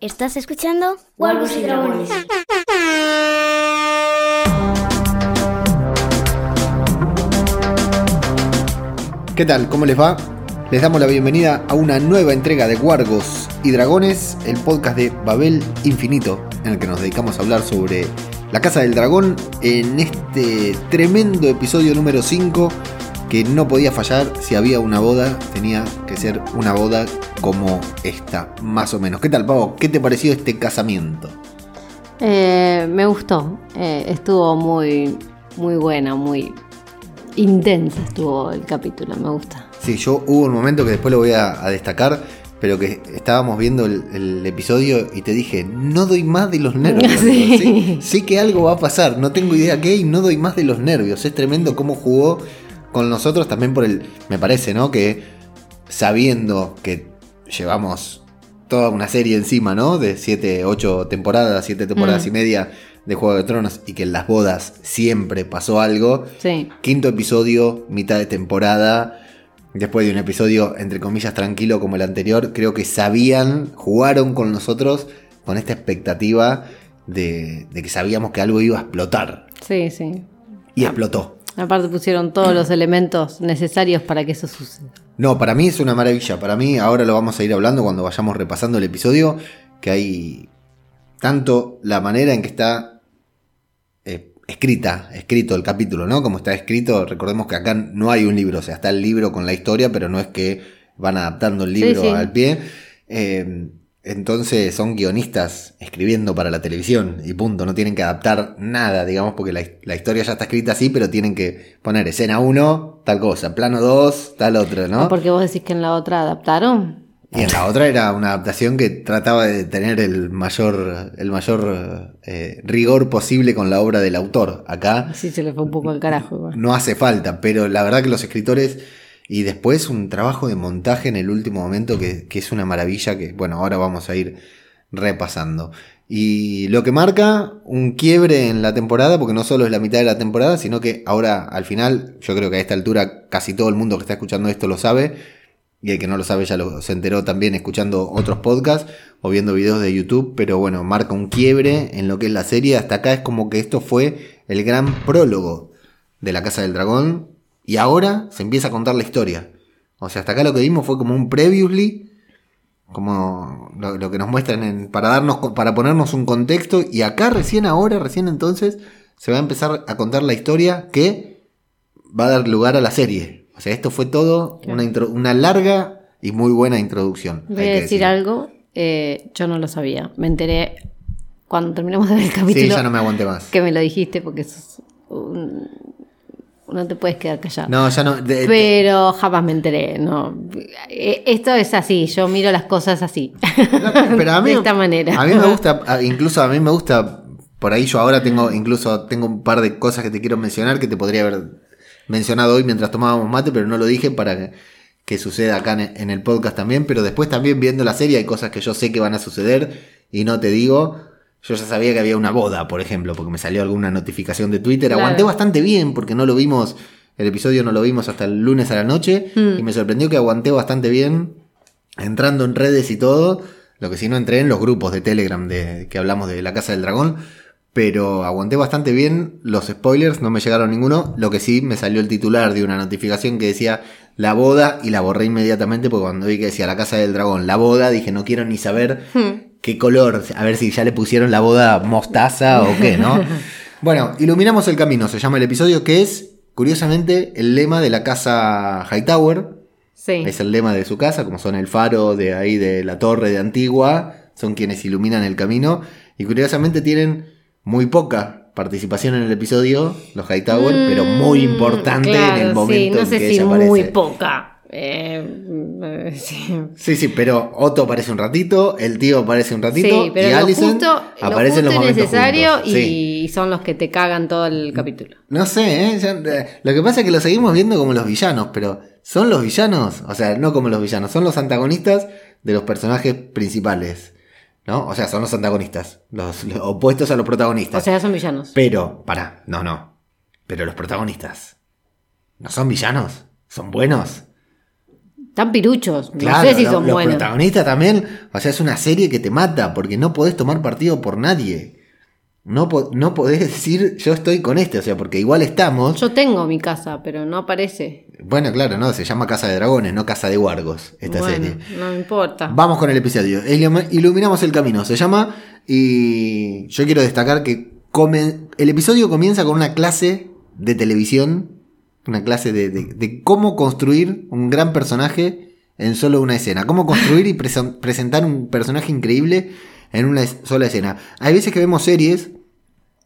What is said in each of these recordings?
¿Estás escuchando? Wargos y Dragones. ¿Qué tal? ¿Cómo les va? Les damos la bienvenida a una nueva entrega de Wargos y Dragones, el podcast de Babel Infinito, en el que nos dedicamos a hablar sobre la Casa del Dragón en este tremendo episodio número 5 que no podía fallar si había una boda, tenía que ser una boda como esta, más o menos. ¿Qué tal, Pavo? ¿Qué te pareció este casamiento? Eh, me gustó, eh, estuvo muy, muy buena, muy intensa estuvo el capítulo, me gusta. Sí, yo hubo un momento que después lo voy a, a destacar, pero que estábamos viendo el, el episodio y te dije, no doy más de los nervios. Sí. Sí, sé que algo va a pasar, no tengo idea qué y no doy más de los nervios. Es tremendo cómo jugó con nosotros también por el, me parece, ¿no? Que sabiendo que llevamos toda una serie encima, ¿no? De 7, 8 temporadas, 7 temporadas Mm. y media de Juego de Tronos y que en las bodas siempre pasó algo. Sí, Quinto episodio, mitad de temporada. Después de un episodio, entre comillas, tranquilo como el anterior, creo que sabían, jugaron con nosotros con esta expectativa de, de que sabíamos que algo iba a explotar. sí, sí. Y explotó. Aparte pusieron todos los elementos necesarios para que eso suceda. No, para mí es una maravilla. Para mí, ahora lo vamos a ir hablando cuando vayamos repasando el episodio, que hay tanto la manera en que está eh, escrita, escrito el capítulo, ¿no? Como está escrito, recordemos que acá no hay un libro, o sea, está el libro con la historia, pero no es que van adaptando el Sí, libro sí. al pie. Eh, entonces son guionistas escribiendo para la televisión y punto, no tienen que adaptar nada, digamos, porque la, la historia ya está escrita así, pero tienen que poner escena 1, tal cosa, plano 2, tal otra, ¿no? Porque vos decís que en la otra adaptaron. Y en la otra era una adaptación que trataba de tener el mayor, el mayor eh, rigor posible con la obra del autor. Acá Sí, se le fue un poco al carajo. igual. no hace falta, pero la verdad que los escritores y después un trabajo de montaje en el último momento que, que es una maravilla que, bueno, ahora vamos a ir repasando. Y lo que marca un quiebre en la temporada, porque no solo es la mitad de la temporada, sino que ahora al final, yo creo que a esta altura casi todo el mundo que está escuchando esto lo sabe, y el que no lo sabe ya lo, se enteró también escuchando otros podcasts o viendo videos de YouTube, pero bueno, marca un quiebre en lo que es la serie. Hasta acá es como que esto fue el gran prólogo de la Casa del Dragón y ahora se empieza a contar la historia. O sea, hasta acá lo que vimos fue como un previously, como lo, lo que nos muestran en, para darnos, para ponernos un contexto y acá recién ahora, recién entonces se va a empezar a contar la historia que va a dar lugar a la serie. O sea, esto fue todo Claro. una, intro- una larga y muy buena introducción. Voy a decir algo, eh, yo no lo sabía. Me enteré cuando terminamos de ver el capítulo. Sí, ya no me aguanté más. Que me lo dijiste porque sos un- no te puedes quedar callado. No, ya no. de- Pero jamás me enteré, no. Eh, Esto es así, yo miro las cosas así. No, pero a mí, de esta manera. A mí me gusta, incluso a mí me gusta, por ahí yo ahora tengo, incluso tengo un par de cosas que te quiero mencionar que te podría haber mencionado hoy mientras tomábamos mate, pero no lo dije para que, que suceda acá en, en el podcast también, pero después también viendo la serie hay cosas que yo sé que van a suceder y no te digo. Yo ya sabía que había una boda, por ejemplo, porque me salió alguna notificación de Twitter. Claro. Aguanté bastante bien porque no lo vimos, el episodio no lo vimos hasta el lunes a la noche Mm. y me sorprendió que aguanté bastante bien entrando en redes y todo. Lo que sí no entré en los grupos de Telegram de que hablamos de la Casa del Dragón. Pero aguanté bastante bien los spoilers, no me llegaron ninguno. Lo que sí me salió el titular de una notificación que decía la boda y la borré inmediatamente porque cuando vi que decía la Casa del Dragón, la boda, dije no quiero ni saber qué color, a ver si ya le pusieron la boda mostaza o qué, ¿no? bueno, iluminamos el camino, se llama el episodio que es, curiosamente, el lema de la Casa Hightower. Sí. Es el lema de su casa, como son el faro de ahí de la torre de Antigua, son quienes iluminan el camino. Y curiosamente tienen muy poca participación en el episodio, los Hightower, pero muy Mm, importante claro, en el momento sí, no en sé que si ella muy aparece. poca. Eh, sí. Sí, sí, pero Otto aparece un ratito, el tío aparece un ratito Sí, pero y lo aparece en los necesario juntos. Sí. y son los que te cagan todo el capítulo. No sé, ¿eh? Ya, eh, lo que pasa es que lo seguimos viendo como los villanos, pero ¿son los villanos? O sea, no como los villanos, son los antagonistas de los personajes principales. ¿No? O sea, son los antagonistas, los, los opuestos a los protagonistas. O sea, son villanos. pero, para, no, no. Pero los protagonistas, ¿no son villanos? ¿Son buenos? Están piruchos. No Claro, sé si son los buenos. protagonistas también, o sea, es una serie que te mata porque no podés tomar partido por nadie. No, po- no podés decir yo estoy con este, o sea, porque igual estamos. Yo tengo mi casa, pero no aparece. Bueno, claro, no, se llama Casa de Dragones, no Casa de Wargos, esta bueno, serie. no me importa. Vamos con el episodio. Ilum- Iluminamos el camino, se llama. Y yo quiero destacar que come- el episodio comienza con una clase de televisión. Una clase de, de- cómo construir un gran personaje en solo una escena. Cómo construir y presen- presentar un personaje increíble en una sola escena. Hay veces que vemos series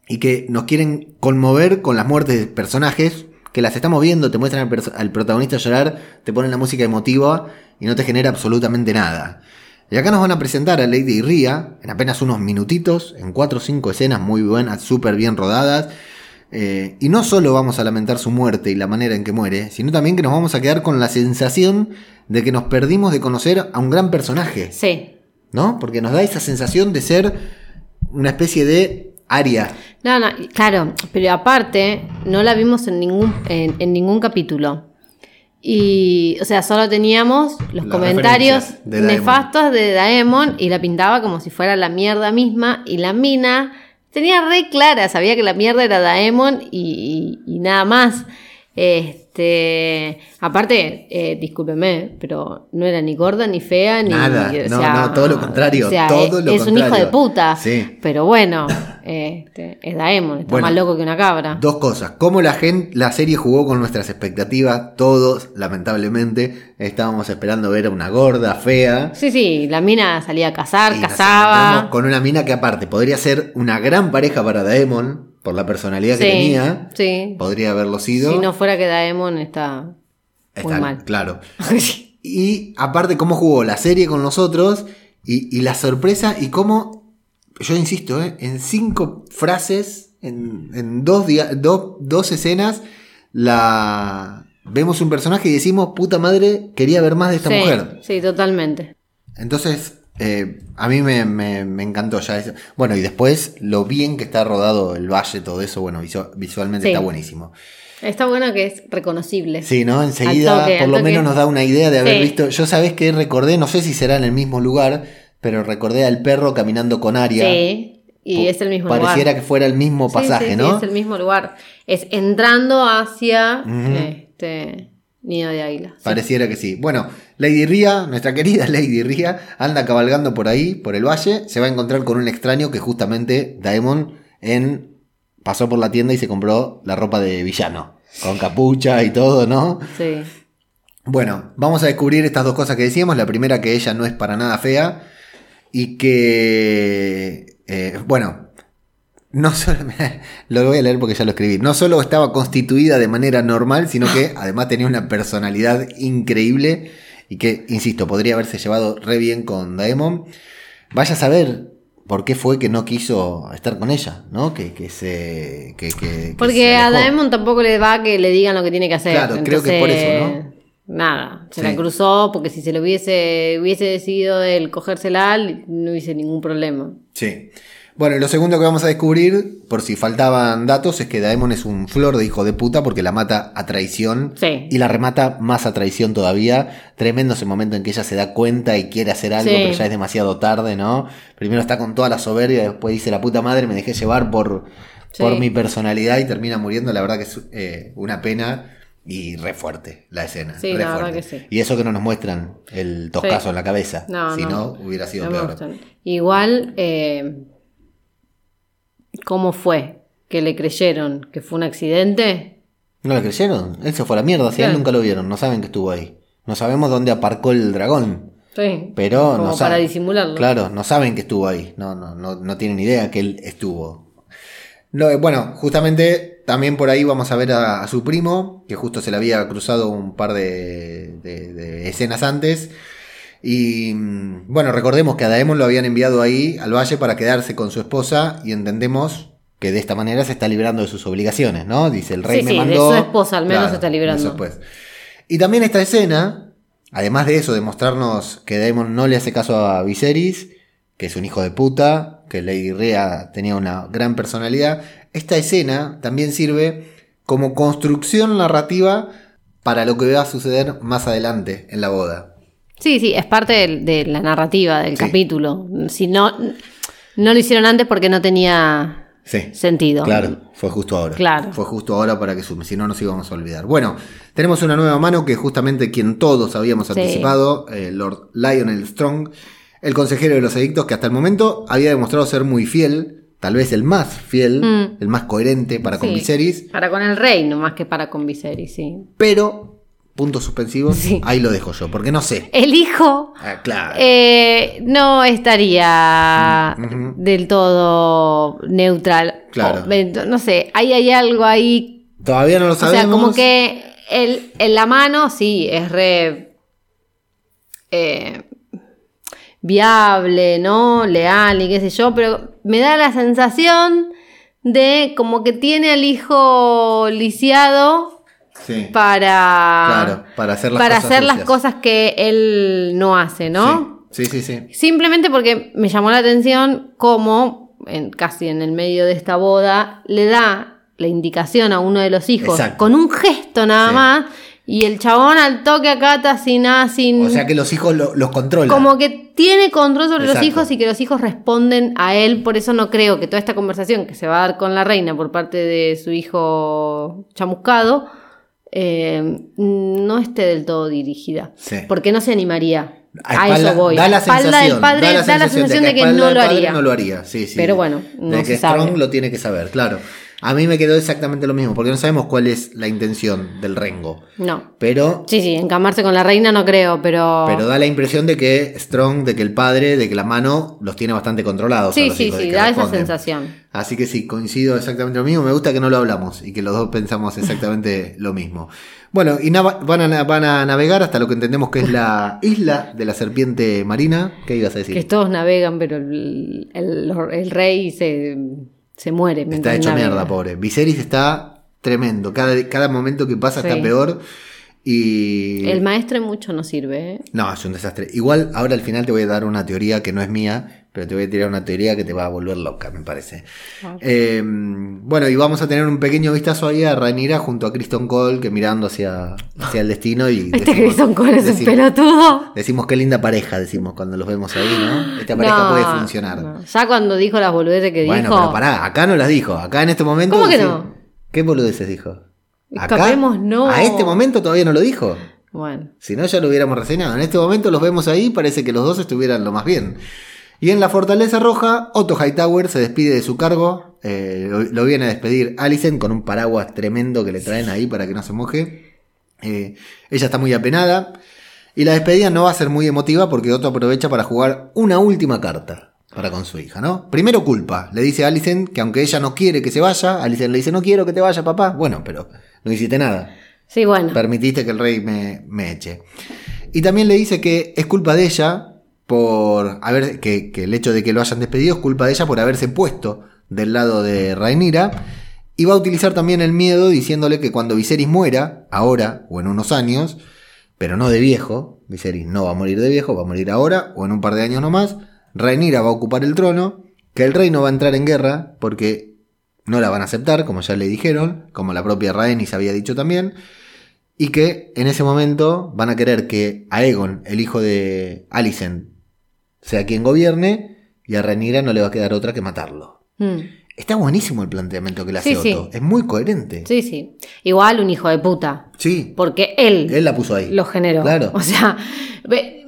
y que nos quieren conmover con las muertes de personajes, que las estamos viendo, te muestran al, protagonista llorar, te ponen la música emotiva y no te genera absolutamente nada. Y acá nos van a presentar a Lady Ria en apenas unos minutitos, en cuatro o cinco escenas muy buenas, súper bien rodadas. Eh, y no solo vamos a lamentar su muerte y la manera en que muere, sino también que nos vamos a quedar con la sensación de que nos perdimos de conocer a un gran personaje. Sí. ¿no? Porque nos da esa sensación de ser una especie de Aria. No, no, claro, pero aparte no la vimos en ningún, en, en ningún capítulo. Y, o sea, solo teníamos los Las comentarios de nefastos de Daemon y la pintaba como si fuera la mierda misma. Y la mina tenía re clara, sabía que la mierda era Daemon y, y- y nada más. Este, aparte, eh, discúlpeme, pero no era ni gorda ni fea ni Nada, o no, sea, no, todo lo contrario, o sea, todo es, lo es un hijo de puta. Sí. Pero bueno, este, es Daemon, está Bueno, más loco que una cabra. Dos cosas. Cómo la, gente, la serie jugó con nuestras expectativas. Todos, lamentablemente, estábamos esperando ver a una gorda, fea. Sí, sí, la mina salía a cazar, Y cazaba. con una mina que aparte podría ser una gran pareja para Daemon, por la personalidad que tenía. sí. Podría haberlo sido. Si no fuera que Daemon está muy Está- mal. Claro. Y aparte, cómo jugó la serie con nosotros y, y la sorpresa y cómo, yo insisto, ¿eh? en cinco frases, en, en dos, do- dos escenas, la vemos un personaje y decimos, puta madre, quería ver más de esta sí, mujer. sí, totalmente. Entonces, eh, a mí me, me- me encantó ya eso. Bueno, y después lo bien que está rodado el valle, todo eso, bueno, visu- visualmente Sí. está buenísimo. Está bueno que es reconocible. Sí, ¿no? Enseguida, toque, por lo toque. menos nos da una idea de haber Sí. visto. Yo sabés que recordé, no sé si será en el mismo lugar, pero recordé al perro caminando con Aria. Sí, y es el mismo Pareciera lugar. que fuera el mismo pasaje, sí, sí, ¿no? es el mismo lugar. Es entrando hacia este nido de águila. Sí. Pareciera que sí. Bueno, Lady Ria, nuestra querida Lady Ria, anda cabalgando por ahí, por el valle, se va a encontrar con un extraño que justamente Daemon en pasó por la tienda y se compró la ropa de villano, con capucha y todo, ¿no? Sí. Bueno, vamos a descubrir estas dos cosas que decíamos. La primera, que ella no es para nada fea. Y que, eh, bueno, no solo, lo voy a leer porque ya lo escribí. No solo estaba constituida de manera normal, sino que además tenía una personalidad increíble. Y que, insisto, podría haberse llevado re bien con Daemon. Vaya a saber por qué fue que no quiso estar con ella, ¿no? Que, que se. Que, que- que se Porque a. Daemon tampoco le va que le digan lo que tiene que hacer. Claro, creo que por eso, ¿no? Nada, se Sí. la cruzó porque si se lo hubiese, hubiese decidido él cogérsela, no hubiese ningún problema. Sí. Bueno, lo segundo que vamos a descubrir, por si faltaban datos, es que Daemon es un flor de hijo de puta porque la mata a traición. Sí. Y la remata más a traición todavía. Tremendo ese momento en que ella se da cuenta y quiere hacer algo, Sí. pero ya es demasiado tarde, ¿no? Primero está con toda la soberbia, después dice la puta madre, me dejé llevar por, Sí. por mi personalidad y termina muriendo. La verdad que es eh, una pena y re fuerte la escena. Sí, re la fuerte. que sí. Y eso que no nos muestran el toscazo Sí. en la cabeza. No, si no. no, hubiera sido No peor. Igual, eh, ¿cómo fue? ¿Que le creyeron que fue un accidente? ¿No le creyeron? Él se fue a la mierda, si a él nunca lo vieron, no saben que estuvo ahí. No sabemos dónde aparcó el dragón, Sí. pero Como no para saben. disimularlo. Claro, no saben que estuvo ahí, no, no, no, no tienen idea que él estuvo. No, eh, bueno, justamente también por ahí vamos a ver a, a su primo, que justo se le había cruzado un par de, de- de escenas antes. Y mm, bueno, recordemos que a Daemon lo habían enviado ahí al valle para quedarse con su esposa y entendemos que de esta manera se está librando de sus obligaciones, ¿no? Dice el rey Sí, me sí, de mandó. su esposa al menos se está librando. Y también esta escena, además de eso, de mostrarnos que Daemon no le hace caso a Viserys, que es un hijo de puta, que Lady Rhea tenía una gran personalidad, esta escena también sirve como construcción narrativa para lo que va a suceder más adelante en la boda. Sí, sí, es parte de, la narrativa del Sí. capítulo. Si no, no lo hicieron antes porque no tenía Sí. sentido. Claro, fue justo ahora. Claro. Fue justo ahora para que sume, si no nos íbamos a olvidar. Bueno, tenemos una nueva mano que es justamente quien todos habíamos Sí. anticipado, eh, Lord Lionel Strong, el consejero de los edictos que hasta el momento había demostrado ser muy fiel, tal vez el más fiel, Mm. el más coherente para con Viserys, Para con el rey, no más que para con Viserys, sí. pero, punto suspensivo, Sí. ahí lo dejo yo, porque no sé. El hijo Ah, claro. eh, no estaría del todo neutral. Claro. O, no sé, ahí hay algo ahí. Todavía no lo O sea, sabemos. como que el, en la mano sí es re eh, viable, ¿no? Leal y qué sé yo, pero me da la sensación de como que tiene al hijo lisiado Sí. para, Claro, para hacer las para cosas hacer las cosas que él no hace, ¿no? Sí, sí, sí. sí. Simplemente porque me llamó la atención cómo, en, casi en el medio de esta boda, le da la indicación a uno de los hijos Exacto. con un gesto nada Sí. más, y el chabón al toque acata sin nada, sin... O sea que los hijos lo- los controlan. Como que tiene control sobre Exacto. los hijos y que los hijos responden a él. Por eso no creo que toda esta conversación que se va a dar con la reina por parte de su hijo chamuscado eh, no esté del todo dirigida. Sí. Porque no se animaría. A, eso voy. Da A la espalda sensación, del padre da la sensación de que, no lo haría. No lo haría, sí, sí. Pero bueno, de no que se sabe. Strong lo tiene que saber, claro. A mí me quedó exactamente lo mismo, porque no sabemos cuál es la intención del Rengo. No. Pero, Sí, sí, encamarse con la reina no creo, pero. pero da la impresión de que Strong, de que el padre, de que la mano los tiene bastante controlados. a sí, los sí, hijos, sí, da esa sensación. Así que sí, coincido exactamente lo mismo. Me gusta que no lo hablamos y que los dos pensamos exactamente lo mismo. Bueno, y van, a, na- van a navegar hasta lo que entendemos que es la isla de la serpiente marina. ¿Qué ibas a decir? Que todos navegan, pero el, el- el rey se, se muere. Está hecho mierda, pobre. Viserys está tremendo. Cada, cada momento que pasa está peor. Y. El maestre mucho no sirve, ¿eh? No, es un desastre. Igual, ahora al final te voy a dar una teoría que no es mía, pero te voy a tirar una teoría que te va a volver loca, me parece. Eh, bueno, y vamos a tener un pequeño vistazo ahí a Rhaenyra junto a Kristen Cole, que mirando hacia, hacia el destino y. Este decimos- Grayson Cole es un decimos- pelotudo. Decimos qué linda pareja, decimos cuando los vemos ahí, ¿no? Esta pareja No, puede funcionar. no. Ya cuando dijo las boludeces que Bueno, dijo. pero pará, acá no las dijo. Acá en este momento. ¿Cómo que no? ¿Qué boludeces dijo? Escapemos, no. A este momento todavía no lo dijo. Bueno. Si no, ya lo hubiéramos reseñado. En este momento los vemos ahí, parece que los dos estuvieran lo más bien. Y en la Fortaleza Roja, Otto Hightower se despide de su cargo. eh, lo, lo viene a despedir Alicent con un paraguas tremendo que le traen ahí para que no se moje. Eh, ella está muy apenada. Y la despedida no va a ser muy emotiva porque Otto aprovecha para jugar una última carta para con su hija, ¿no? Primero culpa. Le dice a Alicent que aunque ella no quiere que se vaya, Alicent le dice, no quiero que te vaya, papá. Bueno, pero no hiciste nada Sí, bueno. permitiste que el rey me, me eche. Y también le dice que es culpa de ella por haber, que, el hecho de que lo hayan despedido es culpa de ella por haberse puesto del lado de Rhaenyra. Y va a utilizar también el miedo diciéndole que cuando Viserys muera, ahora o en unos años, pero no de viejo, Viserys no va a morir de viejo, va a morir ahora o en un par de años nomás, Rhaenyra va a ocupar el trono, que el rey no va a entrar en guerra porque no la van a aceptar, como ya le dijeron, como la propia Rhaenys había dicho también, y que en ese momento van a querer que Aegon, el hijo de Alicent, sea quien gobierne, y a Rhaenyra no le va a quedar otra que matarlo. Mm. Está buenísimo el planteamiento que le hace Sí, sí. Otto, es muy coherente. Sí, sí. Igual un hijo de puta. Sí, Porque él, él la puso ahí. lo generó. Claro. O sea,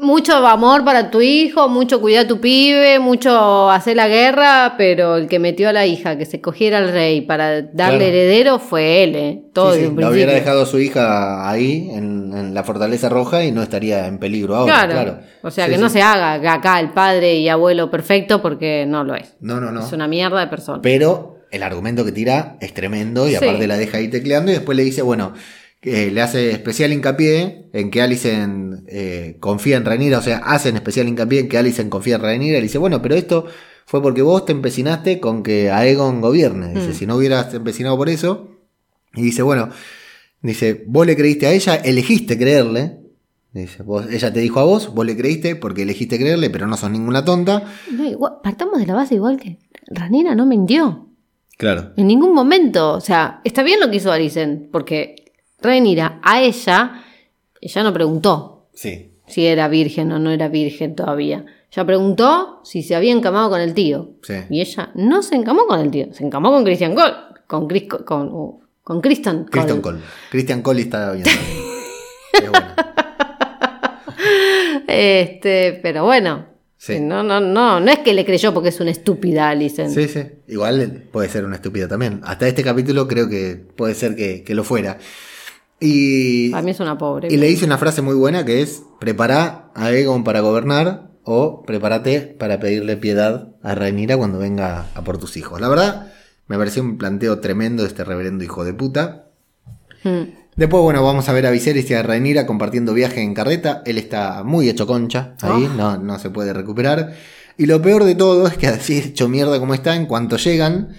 mucho amor para tu hijo, mucho cuidar a tu pibe, mucho hacer la guerra, pero el que metió a la hija que se cogiera al rey para darle Claro. heredero fue él, ¿eh? Todo Sí, sí, desde hubiera dejado a su hija ahí, en, en la Fortaleza Roja, y no estaría en peligro ahora. Claro. Claro. O sea, Sí, que no se haga acá el padre y abuelo perfecto porque no lo es. No, no, no. Es una mierda de persona. Pero el argumento que tira es tremendo y aparte la deja ahí tecleando y después le dice, bueno, que le hace especial hincapié en que Alicent eh, confía en Rhaenyra, o sea, hacen especial hincapié en que Alicent confía en Rhaenyra y le dice, bueno, pero esto fue porque vos te empecinaste con que Aegon gobierne. Dice, Mm. si no hubieras empecinado por eso. Y dice, bueno, dice, vos le creíste a ella, elegiste creerle. Dice, vos, ella te dijo a vos, vos le creíste porque elegiste creerle, pero no sos ninguna tonta. No, igual- partamos de la base igual que Ranira no mintió. Claro. En ningún momento. O sea, está bien lo que hizo Alicent, porque Rhaenyra a ella, ella no preguntó Sí. si era virgen o no era virgen todavía. Ella preguntó si se había encamado con el tío. Sí. Y ella no se encamó con el tío, se encamó con Christian Cole. Con, Chris, con, uh, con Kristen Cole. Christian Cole. Christian Cole está. Es bueno. Este, pero bueno. Sí. No, no, no, no es que le creyó porque es una estúpida Alicent. Sí, sí. Igual puede ser una estúpida también. Hasta este capítulo creo que puede ser que, que lo fuera. Y, Para mí es una pobre. y le dice una frase muy buena que es: Prepara a Egon para gobernar o prepárate para pedirle piedad a Rhaenyra cuando venga a por tus hijos. La verdad, me pareció un planteo tremendo de este reverendo hijo de puta. Mm. Después, bueno, vamos a ver a Viserys y a Rhaenyra compartiendo viaje en carreta. Él está muy hecho concha ahí, no, no se puede recuperar. Y lo peor de todo es que así hecho mierda como está, en cuanto llegan,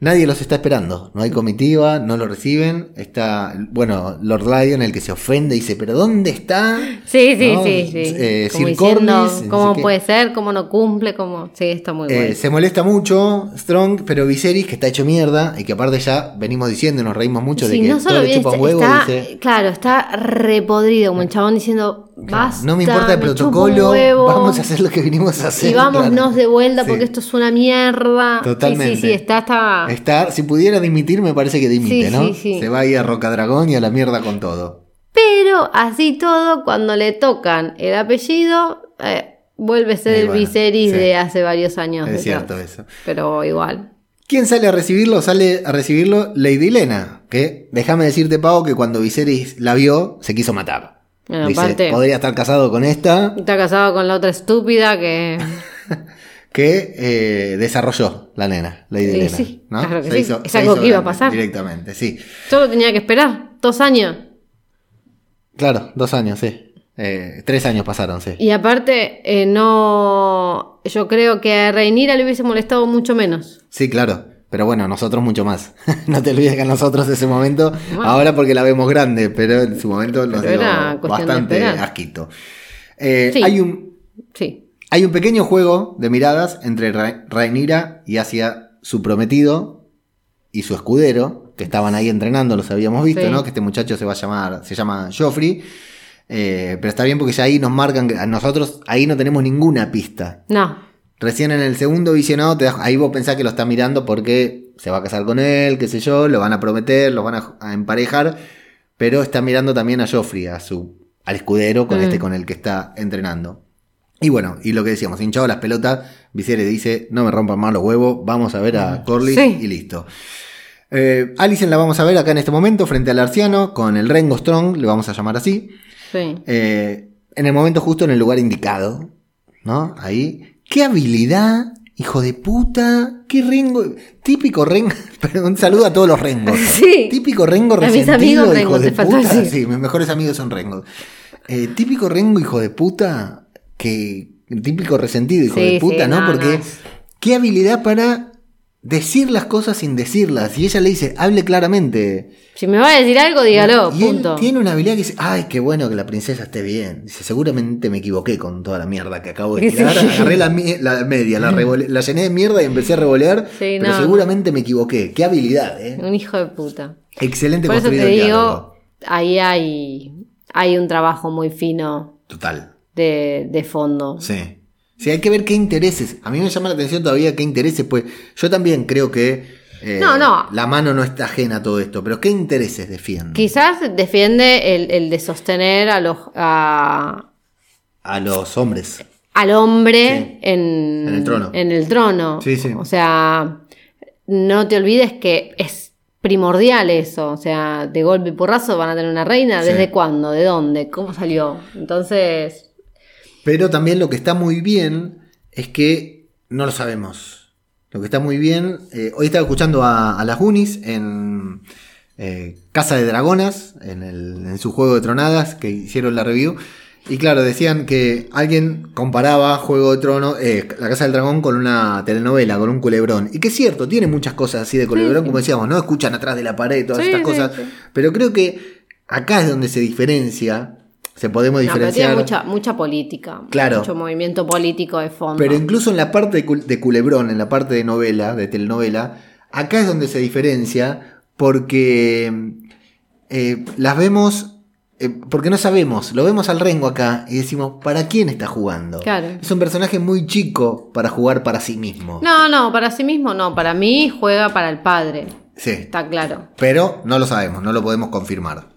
nadie los está esperando. No hay comitiva, no lo reciben. Está, bueno, Lord Lion, el que se ofende, dice, ¿pero dónde está? Sí, sí, ¿No? sí, sí. Eh, como Sir diciendo, Corlys, ¿cómo puede ser? ¿Cómo no cumple? ¿Cómo? Sí, está muy Eh, bueno. se molesta mucho Strong, pero Viserys, que está hecho mierda, y que aparte ya venimos diciendo y nos reímos mucho de que no todo solo le bien, chupa huevo, está- dice... claro, está repodrido, como el chabón diciendo, basta, no me importa el protocolo, vamos a hacer lo que vinimos a hacer. y vámonos claro. de vuelta Sí. porque esto es una mierda. Totalmente. Sí, sí, sí, está, está. Está, si pudiera dimitir, me parece que dimite, Sí, ¿no? Se va a ir a Rocadragón y a la mierda con todo. Pero así todo, cuando le tocan el apellido, eh, vuelve a ser el bueno, Viserys de hace varios años. Es cierto eso. Pero igual. ¿Quién sale a recibirlo? Sale a recibirlo Lady Lena, que déjame decirte, Pau, que cuando Viserys la vio, se quiso matar. Bueno, Dice, aparte- podría estar casado con esta, Está casado con la otra estúpida que. que eh, desarrolló la nena, Lady sí, ¿no? claro que Se sí. hizo- Es algo que iba a pasar. Directamente, sí. Solo tenía que esperar dos años. Claro, dos años, sí. Eh, tres años pasaron, sí. Y aparte, eh, no. Yo creo que a Reinira le hubiese molestado mucho menos. Sí, claro. Pero bueno, nosotros mucho más. no te olvides que a nosotros ese momento, Bueno. ahora porque la vemos grande, pero en su momento nos dio bastante asquito. Eh, Sí. hay, un, Sí. hay un pequeño juego de miradas entre Ra- Rhaenyra y hacia su prometido y su escudero, que estaban ahí entrenando, los habíamos visto, Sí. ¿no? Que este muchacho se va a llamar, se llama Joffrey. Eh, pero está bien porque ya ahí nos marcan que a nosotros ahí no tenemos ninguna pista. No. Recién en el segundo visionado, te das- ahí vos pensás que lo está mirando porque se va a casar con él, qué sé yo, lo van a prometer, lo van a, a emparejar, pero está mirando también a Joffrey, a su, al escudero con Mm. este con el que está entrenando. Y bueno, y lo que decíamos, hinchado las pelotas, Viserys dice, no me rompan más los huevos, vamos a ver a Corlys Sí. y listo. Eh, Alicent la vamos a ver acá en este momento frente al arciano con el Rengo Strong, le vamos a llamar así. Sí. Eh, en el momento justo en el lugar indicado, ¿no? Ahí. ¡Qué habilidad! Hijo de puta, qué rengo, típico rengo, perdón, un saludo a todos los rengos. Sí. Típico rengo A mis resentido, amigos hijo rengos, de puta. Sí, mis mejores amigos son rengos. Eh, típico rengo, hijo de puta, que típico resentido, hijo Sí, de puta, sí, ¿no? no, Porque no. qué habilidad para decir las cosas sin decirlas. Y ella le dice, hable claramente. Si me va a decir algo, dígalo. Y él punto. tiene una habilidad que dice, ay, qué bueno que la princesa esté bien. Dice, seguramente me equivoqué con toda la mierda que acabo de Sí. tirar. Agarré la, la media, la, la llené de mierda y empecé a revolear. Sí, pero no. seguramente me equivoqué. Qué habilidad, ¿eh? Un hijo de puta. Excelente Por eso te digo, diálogo. ahí hay, hay un trabajo muy fino Total. de, de fondo. Sí. Sí, hay que ver qué intereses. A mí me llama la atención todavía qué intereses, pues yo también creo que eh, No, no. la mano no está ajena a todo esto, pero qué intereses defiende Quizás defiende el, el de sostener a los, a- a los hombres. al hombre Sí. en, En el trono. en el trono. Sí, sí. O sea, no te olvides que es primordial eso. O sea, de golpe y porrazo van a tener una reina. ¿Desde cuándo? ¿De dónde? ¿Cómo salió? Entonces, Pero también lo que está muy bien es que no lo sabemos. Lo que está muy bien. eh, hoy estaba escuchando a, a las Unis en eh, Casa de Dragonas, en, el- en su juego de tronadas, que hicieron la review. Y claro, decían que alguien comparaba Juego de Trono, eh, La Casa del Dragón, con una telenovela, con un culebrón. Y que es cierto, tiene muchas cosas así de culebrón, sí. como decíamos, no escuchan atrás de la pared, todas Sí, estas cosas. sí. Pero creo que acá es donde se diferencia. Se podemos no, pero diferenciar. tiene mucha, mucha política. Claro. Mucho movimiento político de fondo. Pero incluso en la parte de culebrón, en la parte de novela, de telenovela, acá es donde se diferencia porque eh, las vemos eh, porque no sabemos, lo vemos al Rengo acá y decimos, ¿para quién está jugando? Claro. Es un personaje muy chico para jugar para sí mismo. No, no, para sí mismo no. Para mí juega para el padre. Sí. Está claro. Pero no lo sabemos, no lo podemos confirmar.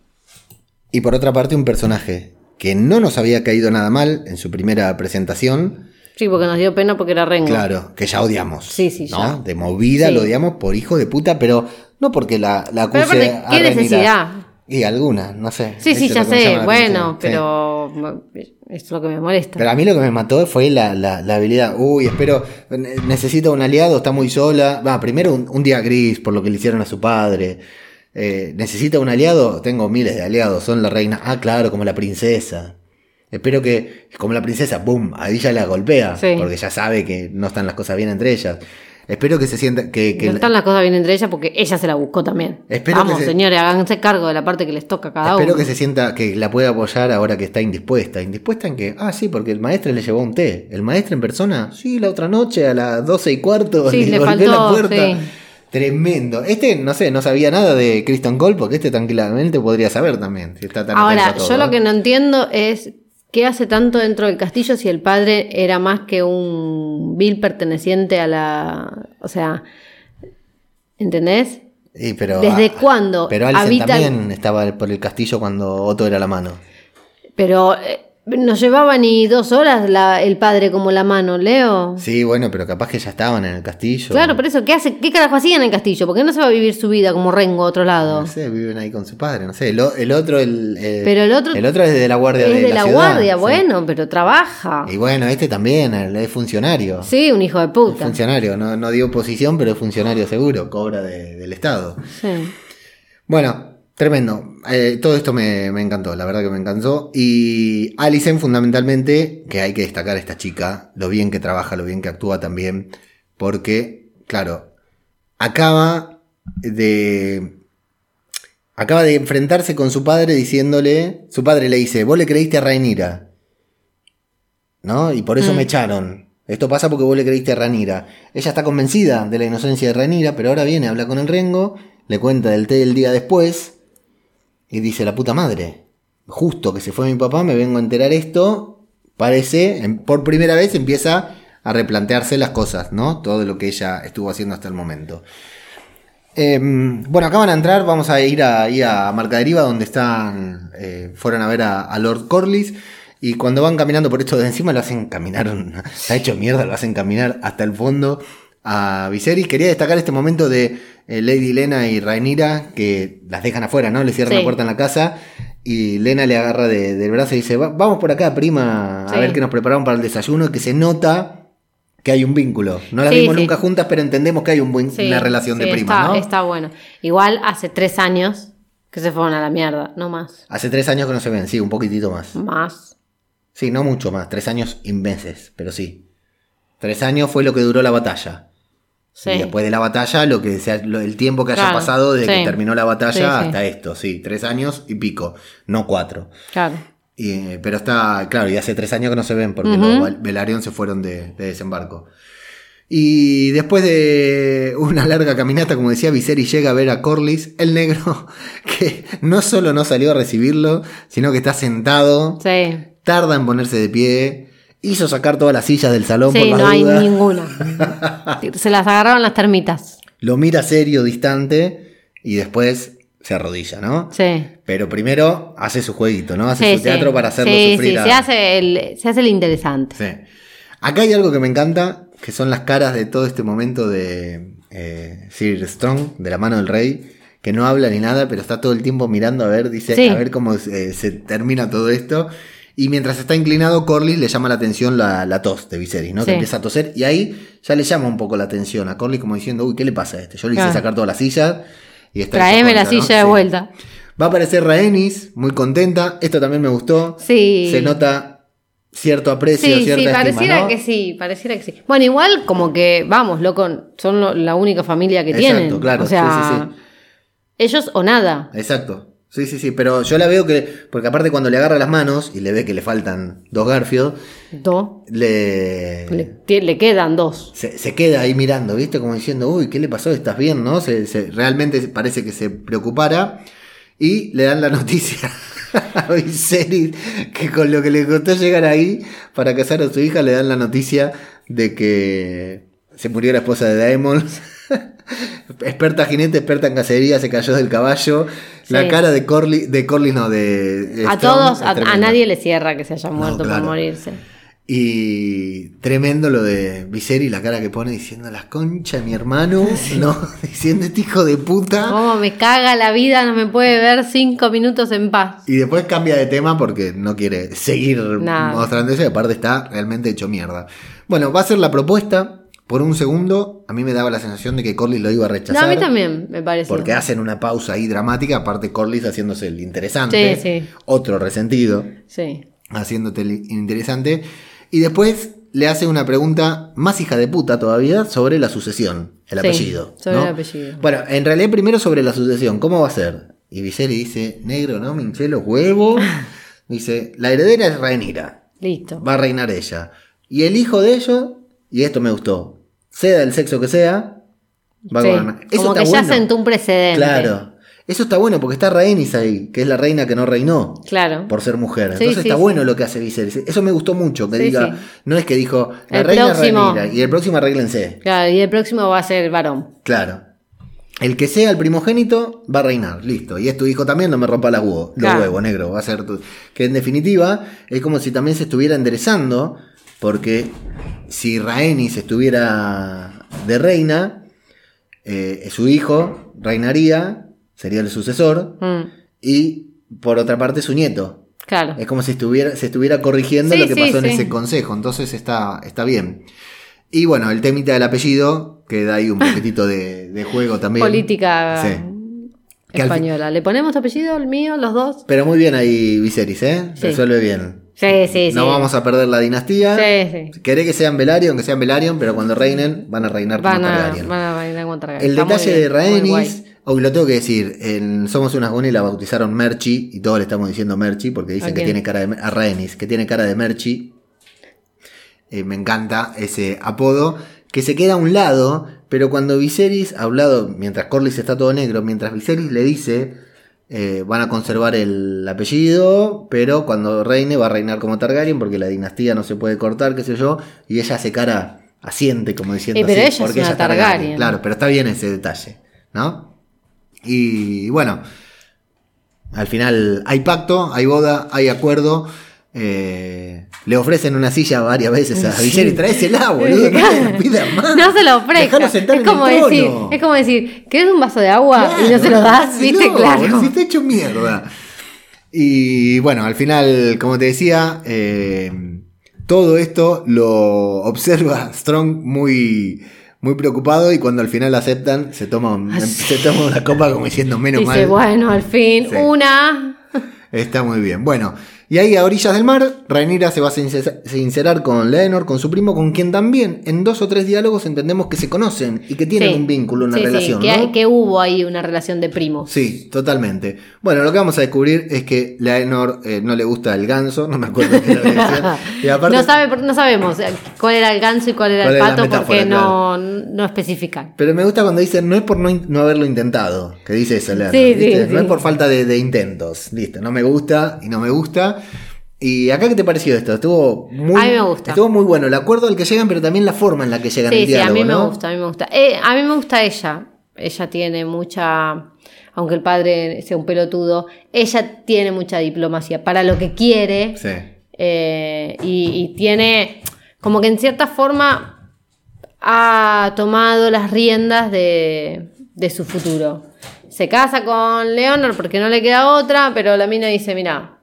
Y por otra parte, un personaje que no nos había caído nada mal en su primera presentación. Sí, porque nos dio pena porque era Rengo. Claro, que ya odiamos. Sí, sí, ¿no? ya. De movida Sí. lo odiamos por hijo de puta, pero no porque la, la Pero acuse aparte, a ¿qué necesidad? Y alguna, no sé. Sí, sí, ya sé. Bueno, atención. Sí. pero es lo que me molesta. Pero a mí lo que me mató fue la, la- la habilidad. Uy, espero, ne- necesita un aliado, está muy sola. Va, primero un, un día gris por lo que le hicieron a su padre. Eh, necesita un aliado, tengo miles de aliados, son la reina. Ah, claro, como la princesa. Espero que, como la princesa, boom, ahí ya la golpea, Sí. porque ya sabe que no están las cosas bien entre ellas. Espero que se sienta, que, que no están las cosas bien entre ellas porque ella se la buscó también. Espero Vamos, que se- señores, háganse cargo de la parte que les toca a cada Espero uno. que se sienta que la pueda apoyar ahora que está indispuesta. ¿Indispuesta en qué? Ah, sí, porque el maestro le llevó un té. ¿El maestro en persona? Sí, la otra noche a las doce y cuarto Sí, le golpeó la puerta. sí. Tremendo. Este, no sé, no sabía nada de Kristen Cole, porque este tranquilamente podría saber también. Si está tan Ahora, yo lo que no entiendo es qué hace tanto dentro del castillo si el padre era más que un vil perteneciente a la. O sea. ¿Entendés? Sí, pero, ¿Desde ah, cuándo Pero habitan- también estaba por el castillo cuando Otto era la mano. Pero eh, no llevaba ni dos horas la- el padre como la mano, Leo. Sí, bueno, pero capaz que ya estaban en el castillo. Claro, por eso, ¿qué hace? ¿Qué carajo hacían en el castillo? ¿Por qué no se va a vivir su vida como Rengo a otro lado? No sé, viven ahí con su padre, no sé. El, otro, el, eh, Pero el otro- El otro es de la guardia es de, de la, la, ciudad, guardia, sí. bueno, pero trabaja. Y bueno, este también, el- es funcionario. Sí, un hijo de Es puta. funcionario, no, no dio posición, pero es funcionario seguro, cobra de- del Estado. Sí. Bueno, tremendo. Eh, todo esto me, me encantó, la verdad que me encantó. Y Alicent, fundamentalmente, que hay que destacar a esta chica, lo bien que trabaja, lo bien que actúa también, porque, claro, acaba de. Acaba de enfrentarse con su padre diciéndole. Su padre le dice: Vos le creíste a Rhaenyra. ¿No? Y por eso Mm. me echaron. Esto pasa porque vos le creíste a Ranira. Ella está convencida de la inocencia de Ranira, pero ahora viene, habla con el Rengo, le cuenta del té del día después y dice, la puta madre, justo que se fue mi papá, me vengo a enterar esto, parece, em- por primera vez empieza a replantearse las cosas, ¿no? Todo lo que ella estuvo haciendo hasta el momento. Em, bueno, acaban de entrar, vamos a ir a, a Marcaderiva, donde están, eh, fueron a ver a, a Lord Corlys, y cuando van caminando por esto de encima, lo hacen caminar, se ha hecho mierda, lo hacen caminar hasta el fondo a Viserys. Quería destacar este momento de eh, Lady Lena y Rhaenyra, que las dejan afuera, ¿no? Le cierran Sí. la puerta en la casa, y Lena le agarra de- del brazo y dice, "Va- vamos por acá, prima, a ver qué nos prepararon para el desayuno, que se nota que hay un vínculo. No las Sí, vimos nunca juntas, pero entendemos que hay un buen, una relación de sí, prima, está, ¿no? está bueno. Igual hace tres años que se fueron a la mierda, no más. Hace tres años que no se ven, sí, un poquitito más. Más. Sí, no mucho más, tres años y meses, pero sí. Tres años fue lo que duró la batalla. Sí. Y después de la batalla, lo que sea, lo- el tiempo que haya pasado desde que terminó la batalla Sí, hasta esto, sí, tres años y pico, no cuatro. Claro. Y, pero está, claro, y hace tres años que no se ven porque Ujú. los Val- Velaryon se fueron de, de desembarco. Y después de una larga caminata, como decía Viserys, llega a ver a Corlys, el negro, que no solo no salió a recibirlo, sino que está sentado, tarda en ponerse de pie, hizo sacar todas las sillas del salón por Sí, las no hay ninguna. Se las agarraron las termitas. lo mira serio, distante, y después se arrodilla, ¿no? Sí. Pero primero hace su jueguito, ¿no? Hace Sí, su teatro sí. para hacerlo sí, sufrir Sí, a- se hace, el, se hace el interesante. Sí. Acá hay algo que me encanta, que son las caras de todo este momento de eh, Sir Strong, de la mano del rey, que no habla ni nada, pero está todo el tiempo mirando a ver, dice, a ver cómo eh, se termina todo esto. Y mientras está inclinado, Corlys le llama la atención la, la tos de Viserys, ¿no? Sí. Que empieza a toser y ahí ya le llama un poco la atención a Corlys como diciendo, uy, ¿qué le pasa a este? Yo le hice Claro. sacar todas las sillas y está Traeme la silla de Sí. vuelta. Va a aparecer Rhaenys, muy contenta. Esto también me gustó. Sí. Se nota cierto aprecio, Sí, cierta sí, estima, pareciera ¿no? que sí, pareciera que sí. Bueno, igual como que, vamos, loco, son la única familia que Exacto, tienen. claro, O sea, sí, ellos o nada. Exacto. Sí, sí, sí. Pero yo la veo que. Porque aparte, cuando le agarra las manos y le ve que le faltan dos Garfield, Dos. le. Le, quedan dos. Se, se queda ahí mirando, ¿viste? Como diciendo, uy, ¿qué le pasó? ¿Estás bien? ¿No? Se, se- realmente parece que se preocupara. Y le dan la noticia a Viserys que con lo que le costó llegar ahí para casar a su hija, le dan la noticia de que se murió la esposa de Daemon. Experta jinete, experta en cacería, se cayó del caballo. La cara de Corley, de Corley no, de. A Strong todos, a, nadie le cierra que se haya muerto claro. por morirse. Y tremendo lo de Viserys, la cara que pone diciendo las conchas mi hermano, no, diciendo este hijo de puta. Cómo me caga la vida, no me puede ver cinco minutos en paz. Y después cambia de tema porque no quiere seguir Nada. mostrando eso y aparte está realmente hecho mierda. Bueno, va a ser la propuesta. Por un segundo, a mí me daba la sensación de que Corlys lo iba a No, rechazar. a mí también me parece. Porque hacen una pausa ahí dramática, aparte Corlys haciéndose el interesante. Sí, sí. Otro resentido. Sí. haciéndote el interesante. Y después le hace una pregunta más hija de puta todavía sobre la sucesión, el Sí, apellido. sobre ¿no? el apellido. Bueno, en realidad primero sobre la sucesión, ¿cómo va a ser? Y Viserys dice, negro, ¿no? Me hinché los huevos. dice, la heredera es Rhaenyra, Listo. va a reinar ella. Y el hijo de ellos, y esto me gustó, sea del sexo que sea, va Sí, a gobernar. Eso Como está que ya bueno. sentó un precedente. Claro. Eso está bueno porque está Rhaenys ahí, que es la reina que no reinó Claro. por ser mujer. Sí, Entonces sí, está bueno lo que hace Viserys. Eso me gustó mucho, que diga, no es que dijo, la El reina próximo. Y el próximo arréglense. Claro, y el próximo va a ser varón. Claro. El que sea el primogénito va a reinar, listo. Y es tu hijo también, no me rompa las huevos, los Claro. huevos, negro, va a ser tu... Que en definitiva es como si también se estuviera enderezando, porque si Rhaenys estuviera de reina, eh, su hijo reinaría, sería el sucesor, Mm, y por otra parte su nieto. Claro. Es como si estuviera, se estuviera corrigiendo Sí, lo que sí, pasó en ese consejo. Entonces está, está bien. Y bueno, el temita del apellido, que da ahí un poquitito de, de juego también. Política española. ¿Le ponemos apellido, el mío, los dos? Pero muy bien ahí Viserys, ¿eh? Resuelve bien. Sí, sí, sí. No vamos a perder la dinastía. Sí, que sean Velaryon, que sean Velaryon, pero cuando reinen van a reinar como Van a, Targaryen. van a reinar Targaryen. El Está detalle de Rhaenys, hoy lo tengo que decir, en Somos unas Gones la bautizaron Merchi, y todos le estamos diciendo Merchi, porque dicen ¿A que tiene cara de a Rhaenys, que tiene cara de Merchi. Eh, me encanta ese apodo, que se queda a un lado, pero cuando Viserys, hablado, mientras Corlys está todo negro, mientras Viserys le dice, eh, van a conservar el apellido, pero cuando reine va a reinar como Targaryen, porque la dinastía no se puede cortar, qué sé yo, y ella hace cara asiente, como diciendo Eh, pero así, ella es porque una ella Targaryen. Claro, pero está bien ese detalle, ¿no? Y bueno, al final hay pacto, hay boda, hay acuerdo. Eh, le ofrecen una silla varias veces a Sí. Viserys, traésela, boludo, no pidas más. No se lo ofrezca. Dejalo sentar Es el como, decir, trono. es como decir, ¿querés un vaso de agua? y no se lo das, ¿viste? Claro. Si hecho mierda. Y bueno, al final, como te decía, eh, todo esto lo observa Strong muy, muy preocupado y cuando al final aceptan, se toma, un- se toma una copa como diciendo menos Dice, mal. bueno, al fin, Sí. una. Está muy bien. Bueno, y ahí a orillas del mar, Rhaenyra se va a sincer- sincerar con Leonor, con su primo, con quien también en dos o tres diálogos entendemos que se conocen y que tienen Sí. un vínculo, una Sí, sí, relación. que, ¿no? que hubo ahí una relación de primos. Sí, totalmente. Bueno, lo que vamos a descubrir es que Leonor eh, no le gusta el ganso, no me acuerdo qué era. Y aparte, no, sabe, no sabemos eh, cuál era el ganso y cuál era ¿Cuál el pato porque no, no especifican. Pero me gusta cuando dicen, no es por no, no haberlo intentado, que dice eso, Leonor, Sí, sí, No sí. es por falta de, de intentos, listo, no me gusta y no me gusta. ¿Y acá qué te pareció esto? Estuvo muy, A mí me gusta. Estuvo muy bueno el acuerdo al que llegan, pero también la forma en la que llegan Sí, el sí, a mí me gusta, a mí me gusta. Eh, a mí me gusta ella. Ella tiene mucha, aunque el padre sea un pelotudo, ella tiene mucha diplomacia para lo que quiere Sí. eh, y, y tiene como que en cierta forma ha tomado las riendas de, de su futuro. Se casa con Leonor porque no le queda otra, pero la mina dice, mira,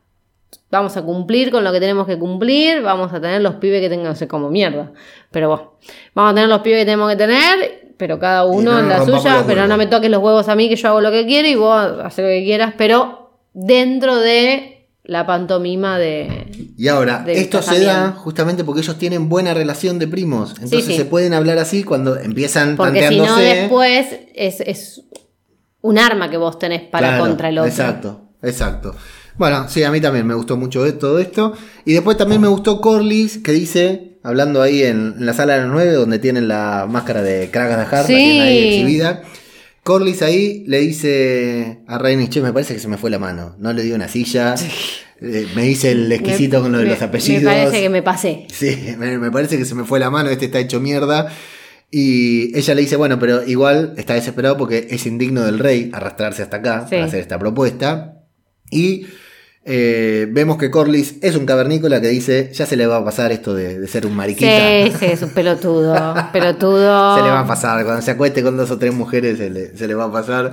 vamos a cumplir con lo que tenemos que cumplir, vamos a tener los pibes que tengan, no sé cómo mierda, pero bueno, vamos a tener los pibes que tenemos que tener, pero cada uno no en la suya, pero no me toques los huevos a mí que yo hago lo que quiero y vos haces lo que quieras, pero dentro de la pantomima de... Y ahora, esto se da justamente porque ellos tienen buena relación de primos. Entonces sí. se pueden hablar así cuando empiezan Porque si no después es, es un arma que vos tenés para Claro, contra el otro. Exacto, exacto. Bueno, sí, a mí también me gustó mucho de- todo esto. Y después también me gustó Corlys, que dice, hablando ahí en, en la sala de los nueve, donde tienen la máscara de Kragas de Hart, la Sí. tienen ahí exhibida, Corlys ahí le dice a Rhaenys, che, me parece que se me fue la mano. No le dio una silla. Eh, me dice el exquisito con lo de Me- los apellidos. Me parece que me pasé. Sí, me, me parece que se me fue la mano, este está hecho mierda. Y ella le dice, bueno, pero igual está desesperado porque es indigno del rey arrastrarse hasta acá Sí. para hacer esta propuesta. Y eh, vemos que Corlys es un cavernícola que dice, ya se le va a pasar esto de, de ser un mariquita. Sí, sí, es un pelotudo. pelotudo. Se le va a pasar, cuando se acueste con dos o tres mujeres se le, se le va a pasar.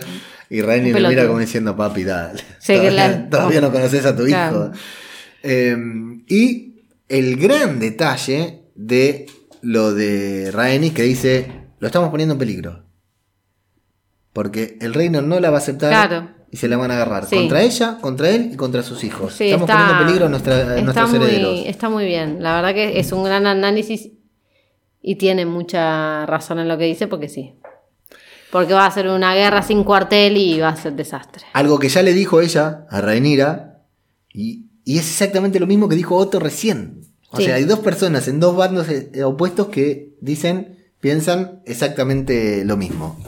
Y Rainy le mira como diciendo, papi, dale. Sí, todavía, la- todavía no conoces a tu Claro. hijo. Eh, y el gran detalle de lo de Rhaenys que dice, lo estamos poniendo en peligro. Porque el reino no la va a aceptar Claro. Y se la van a agarrar. Sí. Contra ella, contra él y contra sus hijos. Sí, estamos está- poniendo en peligro a, nuestra- está nuestros muy, herederos. Está muy bien. La verdad que es un gran análisis y tiene mucha razón en lo que dice porque sí. Porque va a ser una guerra sin cuartel y va a ser desastre. Algo que ya le dijo ella a Rhaenyra y, y es exactamente lo mismo que dijo Otto recién. O Sí. sea, hay dos personas en dos bandos eh, opuestos que dicen, piensan exactamente lo mismo.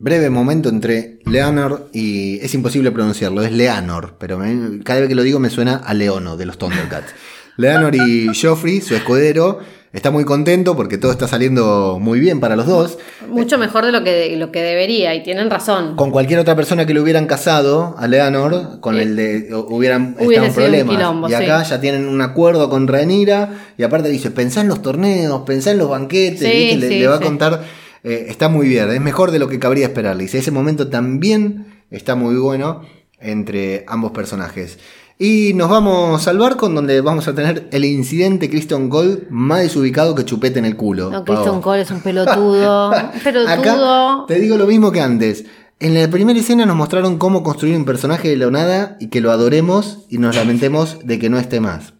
Breve momento entre Leonor y... Es imposible pronunciarlo, es Leonor, pero me- cada vez que lo digo me suena a Leono de los Thundercats. Leonor y Joffrey, su escudero, está muy contento porque todo está saliendo muy bien para los dos. Mucho mejor de lo que, lo que debería y tienen razón. Con cualquier otra persona que le hubieran casado a Leonor, con Eh, el de hubieran hubiera estado problemas. quilombo, y acá sí. ya tienen un acuerdo con Rhaenyra y aparte dice, pensá en los torneos, pensá en los banquetes. Le, va a contar, eh, está muy bien, es mejor de lo que cabría esperarle. Dice, ese momento también está muy bueno entre ambos personajes. Y nos vamos al barco donde vamos a tener el incidente Kristen Cole más desubicado que chupete en el culo. No. Kristen Cole es un pelotudo. Un pelotudo. Acá te digo lo mismo que antes. En la primera escena nos mostraron cómo construir un personaje de la nada y que lo adoremos y nos lamentemos de que no esté más.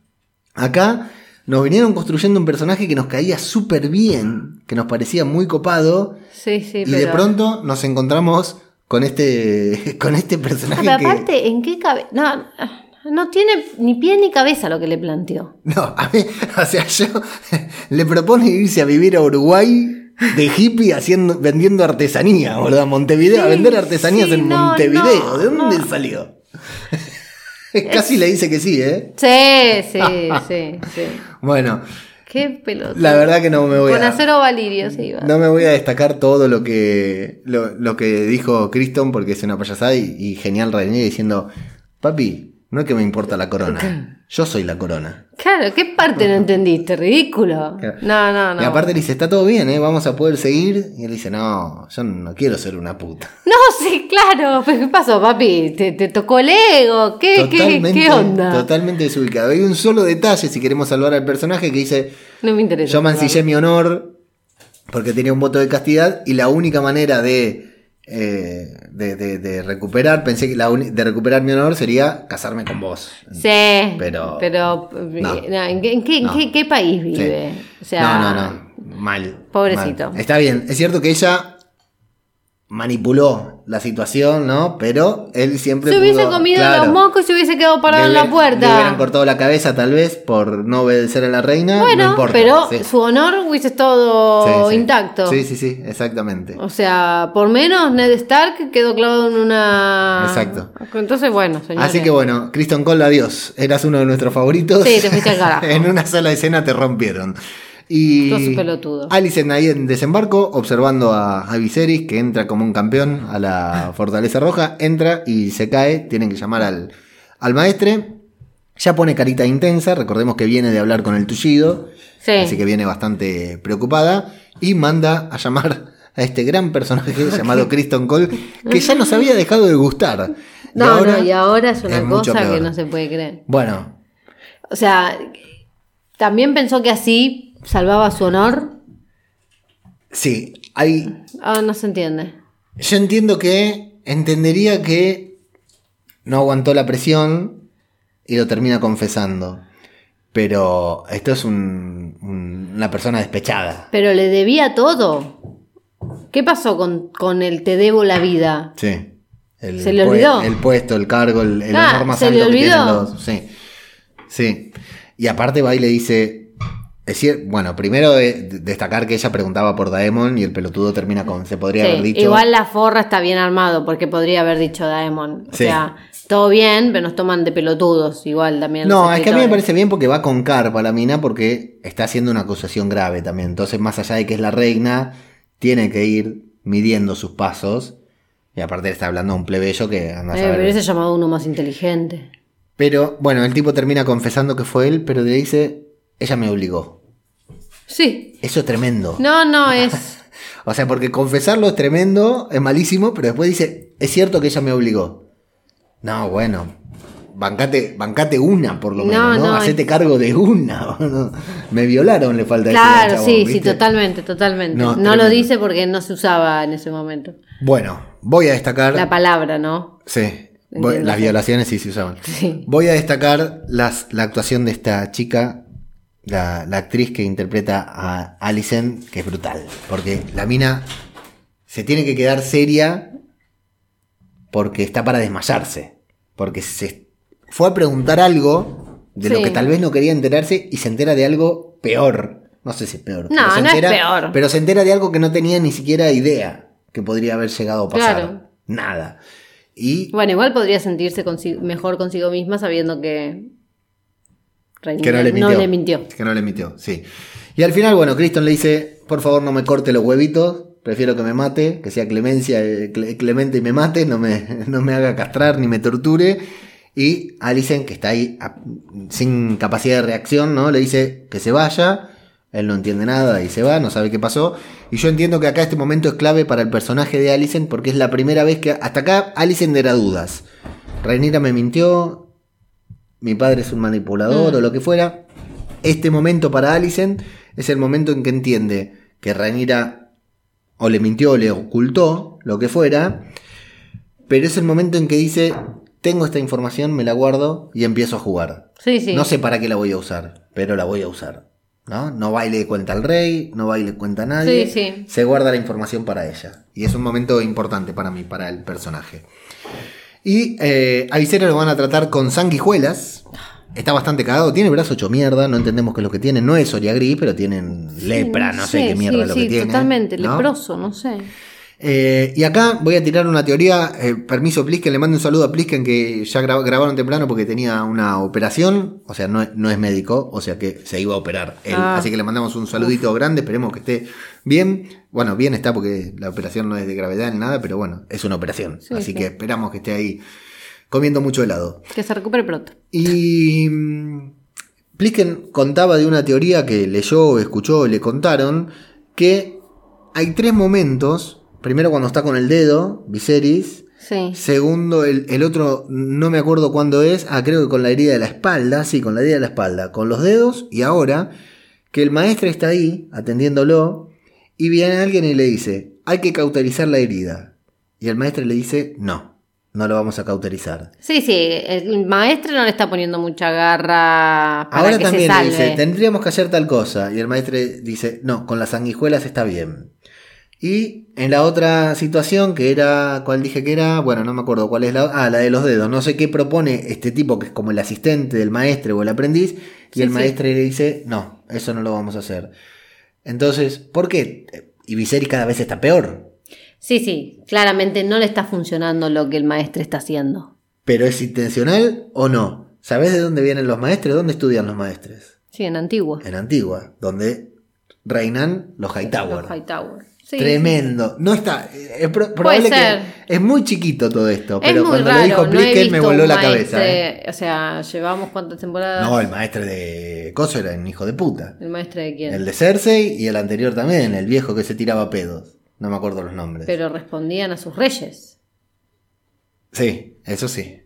Acá nos vinieron construyendo un personaje que nos caía súper bien, que nos parecía muy copado Sí, sí, y pero... de pronto nos encontramos con este, con este personaje pero que... aparte, ¿en qué cabeza? No, no tiene ni pie ni cabeza lo que le planteó. No, a mí, o sea, yo le propone irse a vivir a Uruguay de hippie haciendo, vendiendo artesanía, a Montevideo, a vender artesanías sí, en no, Montevideo. no, ¿De dónde no. salió? Casi le dice que sí, ¿eh? Sí, sí, sí, sí. Bueno, Qué pelotudo. la verdad que no me voy Con a. acero valirio se iba. No me voy a destacar todo lo que lo, lo que dijo Criston porque es una payasada y, y genial René diciendo, papi, no es que me importa la corona, yo soy la corona. Claro, ¿qué parte no entendiste? Ridículo. Claro. No, no, no. Y aparte le dice, está todo bien, ¿eh? Vamos a poder seguir. Y él dice, no, yo no quiero ser una puta. No, sí, claro. ¿Pero qué pasó, papi? ¿Te, te tocó el ego? ¿Qué, qué, qué onda? Totalmente desubicado. Hay un solo detalle, si queremos salvar al personaje, que dice, No me interesa. yo mancillé mi honor porque tenía un voto de castidad y la única manera de... eh, de, de- de recuperar, pensé que la de recuperar mi honor sería casarme con vos. Sí, Pero- pero, no. no, ¿en, qué, en qué- en No. qué- qué país vive? Sí. O sea, no, no, no. Mal. Pobrecito. mal. Está bien. Es cierto que ella manipuló la situación, ¿no? Pero él siempre. Se hubiese pudo- comido claro, los mocos y se hubiese quedado parado en la hubie- Le hubieran puerta. cortado la cabeza, tal vez, por no obedecer a la reina. Bueno, no importa. pero sí. su honor hubiese Sí, sí. intacto. Sí, sí, sí, exactamente. O sea, por menos Ned Stark quedó clavado en una. Exacto. Entonces, bueno, señores. Así que bueno, Kristen Cole, adiós. Eras uno de nuestros favoritos. Sí, te fuiste al carajo. en una sola escena te rompieron. Y pelotudo. Alicent ahí en desembarco, observando a, a Viserys, que entra como un campeón a la Fortaleza Roja, entra y se cae, tienen que llamar al, al maestre. Ya pone carita intensa, recordemos que viene de hablar con el tullido, Sí. así que viene bastante preocupada, y manda a llamar a este gran personaje llamado Kristen Cole, que ya nos había dejado de gustar. Y No, ahora no, y ahora es una cosa que no se puede creer. Bueno, O sea, también pensó que así salvaba su honor. sí, hay Ah, no se entiende. Yo entiendo que entendería que no aguantó la presión y lo termina confesando. Pero esto es un- un- una persona despechada. Pero le debía todo. ¿Qué pasó con, con el te debo la vida? Sí. El, ¿Se le olvidó? El puesto, el cargo, el, el Ah, honor más ¿se alto le que tienen olvidó? los. Sí. Sí. Y aparte va y le dice. Es cier- bueno, primero eh, destacar que ella preguntaba por Daemon y el pelotudo termina con. Se podría Sí, haber dicho. Igual la forra está bien armado, porque podría haber dicho Daemon. O Sí. sea, todo bien, pero nos toman de pelotudos, igual también. No, es que a mí me parece bien porque va con carpa la mina porque está haciendo una acusación grave también. Entonces, más allá de que es la reina, tiene que ir midiendo sus pasos. Y aparte está hablando a un plebeyo que anda a Eh, saber. pero llamado uno más inteligente. Pero bueno, el tipo termina confesando que fue él, pero le dice, ella me obligó. Sí. Eso es tremendo. No, no, es. O sea, porque confesarlo es tremendo, es malísimo, pero después dice, es cierto que ella me obligó. No, bueno, bancate, bancate una por lo No, menos, ¿no? no, Hacete es- cargo de una. Me violaron, le falta Claro, chabón, sí, sí, totalmente, totalmente. No, No, lo dice porque no se usaba en ese momento. Bueno, voy a destacar... La palabra, ¿no? Sí, voy- las violaciones sí se usaban. Sí. Voy a destacar las, la actuación de esta chica, la, la actriz que interpreta a Alicent, que es brutal. Porque la mina se tiene que quedar seria porque está para desmayarse. Porque se fue a preguntar algo de lo que tal vez no quería enterarse y se entera de algo peor. No sé si es peor. No, pero se no es entera- peor. Pero se entera de algo que no tenía ni siquiera idea que podría haber llegado a pasar. Claro. Nada. Y Bueno, igual podría sentirse consi- mejor consigo misma sabiendo que. Que no le mintió. No le mintió. Que no le mintió, sí. Y al final, bueno, Criston le dice, por favor no me corte los huevitos, prefiero que me mate, que sea clemencia, eh, cle- clemente y me mate, no me, no me haga castrar ni me torture. Y Alicent, que está ahí a- sin capacidad de reacción, ¿no? Le dice que se vaya. Él no entiende nada y se va, no sabe qué pasó. Y yo entiendo que acá este momento es clave para el personaje de Alicent porque es la primera vez que... Hasta acá Alicent era dudas. Rhaenyra me mintió, mi padre es un manipulador Mm. o lo que fuera. Este momento para Alicent es el momento en que entiende que Rhaenyra o le mintió o le ocultó, lo que fuera, pero es el momento en que dice, tengo esta información, me la guardo y empiezo a jugar. Sí, sí. No sé para qué la voy a usar, pero la voy a usar. ¿no? no va y le cuenta al rey, no va y le cuenta a nadie, Sí, sí. se guarda la información para ella. Y es un momento importante para mí, para el personaje. Y eh, a Viserys lo van a tratar con sanguijuelas. Está bastante cagado, tiene brazo hecho mierda, no entendemos qué es lo que tiene. No es Soria Gris, pero tienen lepra, no sé, qué mierda es lo que tiene. totalmente, ¿no? leproso, no sé. Eh, y acá voy a tirar una teoría. eh, permiso, Plisken, le mando un saludo a Plisken que ya gra- grabaron temprano porque tenía una operación. O sea, no, es- no es médico, o sea que se iba a operar él. Ah. Así que le mandamos un saludito grande, esperemos que esté bien. Bueno, bien está porque la operación no es de gravedad ni nada, pero bueno, es una operación. Sí, así sí. que esperamos que esté ahí comiendo mucho helado. Que se recupere pronto. Y mm, Plisken contaba de una teoría que leyó, escuchó, le contaron, que hay tres momentos. Primero cuando está con el dedo, Viserys. Sí. Segundo, el, el otro, no me acuerdo cuándo es. Ah, creo que con la herida de la espalda. Sí, con la herida de la espalda. Con los dedos. Y ahora, que el maestro está ahí, atendiéndolo. Y viene alguien y le dice, hay que cauterizar la herida. Y el maestro le dice, no, no lo vamos a cauterizar. Sí, sí, el maestro no le está poniendo mucha garra para Ahora que también se le salve. dice, tendríamos que hacer tal cosa. Y el maestro dice, no, con las sanguijuelas está bien. Y en la otra situación, que era, ¿cuál dije que era? Bueno, no me acuerdo cuál es la... Ah, la de los dedos. No sé qué propone este tipo que es como el asistente del maestro o el aprendiz. Y Sí, el sí. maestro le dice, no, eso no lo vamos a hacer. Entonces, ¿por qué? Y Viserys cada vez está peor. Sí, sí, claramente no le está funcionando lo que el maestro está haciendo. ¿Pero es intencional o no? ¿Sabés de dónde vienen los maestros? ¿Dónde estudian los maestros? Sí, en Antigua. En Antigua, donde reinan los Hightower. Los Hightower. Sí, Tremendo. No está. Es pro- probable ser. que. Es muy chiquito todo esto. Es Pero muy cuando raro. lo dijo no Plisken me voló la cabeza. ¿eh? O sea, llevamos cuántas temporadas. No, el maestro de Coso era un hijo de puta. ¿El maestro de quién? El de Cersei y el anterior también, el viejo que se tiraba pedos. No me acuerdo los nombres. Pero respondían a sus reyes. Sí, eso sí.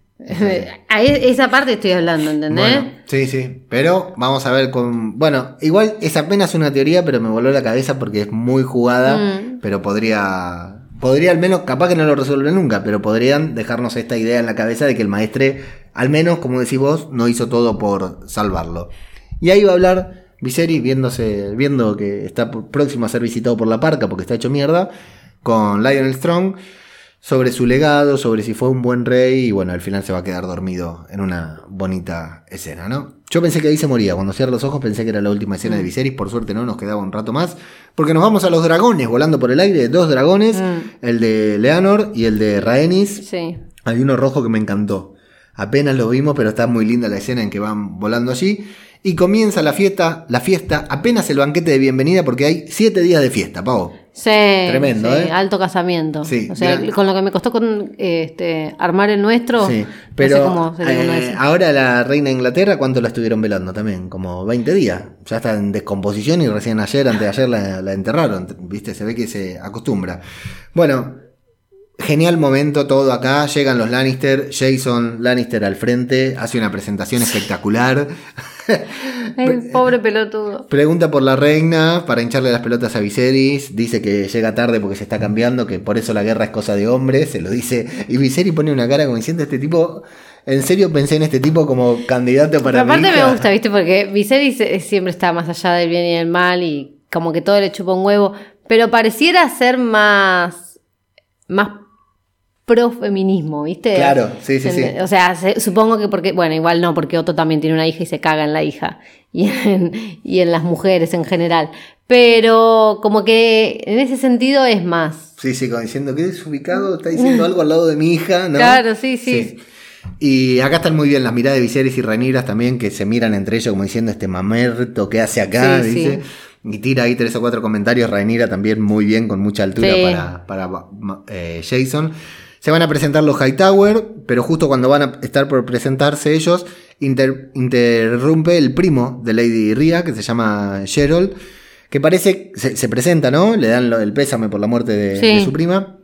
A esa parte estoy hablando, ¿entendés? Bueno, sí, sí. Pero vamos a ver con. Bueno, igual es apenas una teoría, pero me voló la cabeza porque es muy jugada. Mm. Pero podría. Podría al menos, capaz que no lo resuelve nunca, pero podrían dejarnos esta idea en la cabeza de que el maestre, al menos, como decís vos, no hizo todo por salvarlo. Y ahí va a hablar Viserys viéndose, viendo que está próximo a ser visitado por la parca porque está hecho mierda, con Lionel Strong sobre su legado, sobre si fue un buen rey y bueno, al final se va a quedar dormido en una bonita escena, ¿no? Yo pensé que ahí se moría. Cuando cierra los ojos pensé que era la última escena Mm. de Viserys. Por suerte no, nos quedaba un rato más. Porque nos vamos a los dragones volando por el aire. Dos dragones. Mm. El de Leonor y el de Rhaenys. Sí. Hay uno rojo que me encantó. Apenas lo vimos, pero está muy linda la escena en que van volando allí. Y comienza la fiesta, la fiesta, apenas el banquete de bienvenida, porque hay siete días de fiesta, Pavo. Sí, Tremendo, sí, ¿eh? alto casamiento. Sí, o sea, gran- con lo que me costó con este armar el nuestro, Sí, no pero sé cómo se eh, ahora la reina de Inglaterra, ¿cuánto la estuvieron velando también? Como 20 días. Ya está en descomposición y recién ayer, antes de ayer la, la enterraron. ¿Viste? Se ve que se acostumbra. Bueno, genial momento todo acá. Llegan los Lannister, Jason Lannister al frente, hace una presentación espectacular. El pobre pelotudo. Pregunta por la reina para hincharle las pelotas a Viserys. Dice que llega tarde porque se está cambiando, que por eso la guerra es cosa de hombres. Se lo dice. Y Viserys pone una cara como diciendo: Este tipo. En serio pensé en este tipo como candidato para. Pero aparte mi me hija". gusta, ¿viste? Porque Viserys eh, siempre está más allá del bien y del mal y como que todo le chupa un huevo. Pero pareciera ser más. más pro feminismo, ¿viste? Claro, sí, sí, sí. O sea, se- supongo que porque. Bueno, igual no, porque Otto también tiene una hija y se caga en la hija. Y en, y en las mujeres en general. Pero como que en ese sentido es más. Sí, sí, como diciendo que desubicado, está diciendo algo al lado de mi hija, ¿no? Claro, sí, sí. Y acá están muy bien las miradas de Viserys y Rhaenyra también, que se miran entre ellos como diciendo este mamerto que hace acá, Sí, dice. Y tira ahí tres o cuatro comentarios. Rhaenyra también muy bien, con mucha altura Sí. para, para eh, Jason. Se van a presentar los Hightower, pero justo cuando van a estar por presentarse ellos, inter- interrumpe el primo de Lady Ria, que se llama Gerald, que parece, se, se presenta, ¿no? Le dan lo- el pésame por la muerte de, Sí. de su prima.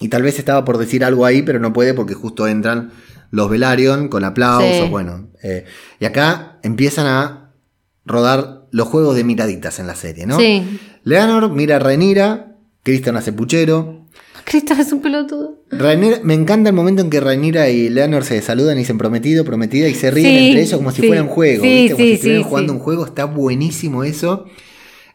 Y tal vez estaba por decir algo ahí, pero no puede porque justo entran los Velaryon con aplausos, Sí. bueno. eh, y acá empiezan a rodar los juegos de miraditas en la serie, ¿no? Sí. Leonor mira a Rhaenyra, Criston hace puchero. Cristo es un pelotudo. Me encanta el momento en que Rhaenyra y Leonor se saludan y dicen prometido, prometida y se ríen Sí, entre ellos como si sí, fueran juego, sí, ¿viste? Como sí, si estuvieran sí, jugando sí. un juego, está buenísimo eso.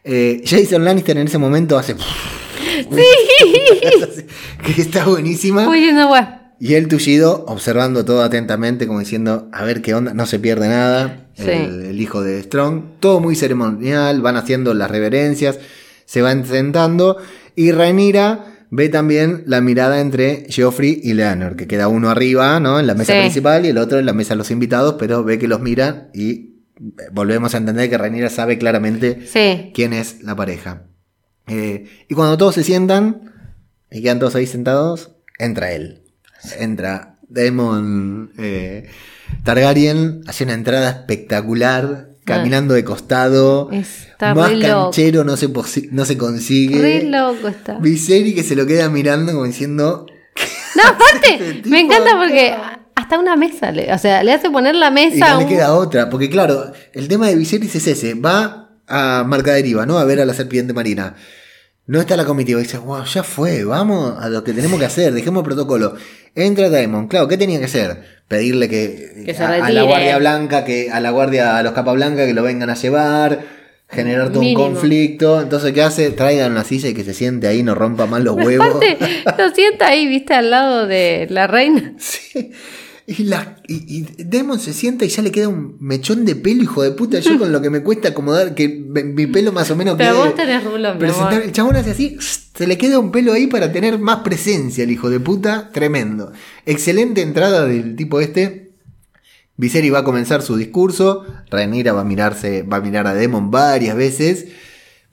Eh, Jason Lannister en ese momento hace. que está buenísima. Uy, no. Y el tullido observando todo atentamente, como diciendo, a ver qué onda, no se pierde nada. Sí. El, el hijo de Strong. Todo muy ceremonial, van haciendo las reverencias, se van sentando. Y Rhaenyra ve también la mirada entre Geoffrey y Leonor, que queda uno arriba, ¿no? En la mesa Sí. principal y el otro en la mesa de los invitados, pero ve que los mira y volvemos a entender que Rhaenyra sabe claramente Sí. quién es la pareja. Eh, y cuando todos se sientan y quedan todos ahí sentados, entra él. Entra Demon eh, Targaryen, hace una entrada espectacular, caminando de costado. Está más re loco. canchero no se, no se consigue. Re loco está. Viserys que se lo queda mirando como diciendo... No, aparte, Este me encanta porque hasta una mesa, le, o sea, le hace poner la Y mesa. no le un- queda otra, porque claro, el tema de Viserys es ese, va a Marca Deriva, ¿no? A ver a la serpiente marina. No está la comitiva, dice, wow, ya fue, vamos a lo que tenemos que hacer, dejemos el protocolo. Entra Daemon, claro, ¿qué tenía que hacer? Pedirle que, a, a la. Guardia Blanca, que a la Guardia, a los Capa Blanca que lo vengan a llevar, generar todo Mínimo. un conflicto. Entonces, ¿qué hace? Traigan una silla y que se siente ahí, no rompa más los huevos. Aparte, lo sienta ahí, viste, al lado de la reina. Sí. Y, la, y, y Demon se sienta y ya le queda un mechón de pelo, hijo de puta. Yo con lo que me cuesta acomodar, que mi pelo más o menos Pero quede- vos tenés rulo, presentar-. El chabón hace así, se le queda un pelo ahí para tener más presencia, el hijo de puta. Tremendo. Excelente entrada del tipo este. Viserys va a comenzar su discurso. Rhaenyra va a mirarse, va a mirar a Demon varias veces.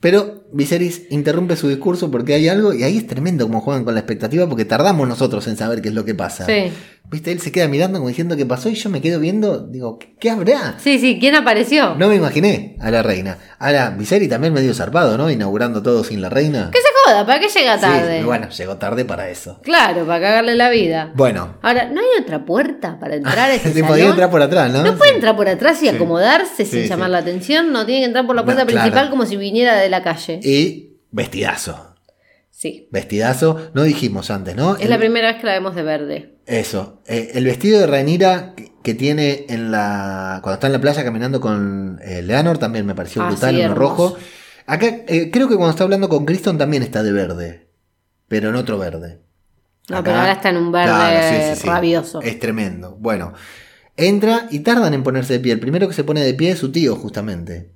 Pero Viserys interrumpe su discurso porque hay algo, y ahí es tremendo como juegan con la expectativa, porque tardamos nosotros en saber qué es lo que pasa. Sí. Viste, él se queda mirando como diciendo qué pasó, y yo me quedo viendo, digo, ¿qué, qué habrá? Sí, sí, ¿quién apareció? No me imaginé a la reina. Ahora, Viserys también medio zarpado, ¿no? Inaugurando todo sin la reina. Que se joda, ¿para qué llega tarde? Sí, bueno, llegó tarde para eso. Claro, para cagarle la vida. Bueno, Ahora, ¿no hay otra puerta para entrar a ese se salón? podía entrar por atrás, ¿no? ¿No puede entrar por atrás y acomodarse sin llamar la atención? No tiene que entrar por la No, puerta claro. principal como si viniera de la calle. Y vestidazo. Sí. Vestidazo, no dijimos antes, ¿no? Es la primera vez que la vemos de verde. Eso. eh, el vestido de Rhaenyra que, que tiene en la. Cuando está en la playa caminando con eh, Leonor también me pareció Ah, brutal, sí, uno rojo. Acá eh, creo que cuando está hablando con Criston también está de verde. Pero en otro verde. No, Acá- pero ahora está en un verde Claro, sí, sí, sí. rabioso. Es tremendo. Bueno. Entra y tardan en ponerse de pie. El primero que se pone de pie es su tío, justamente.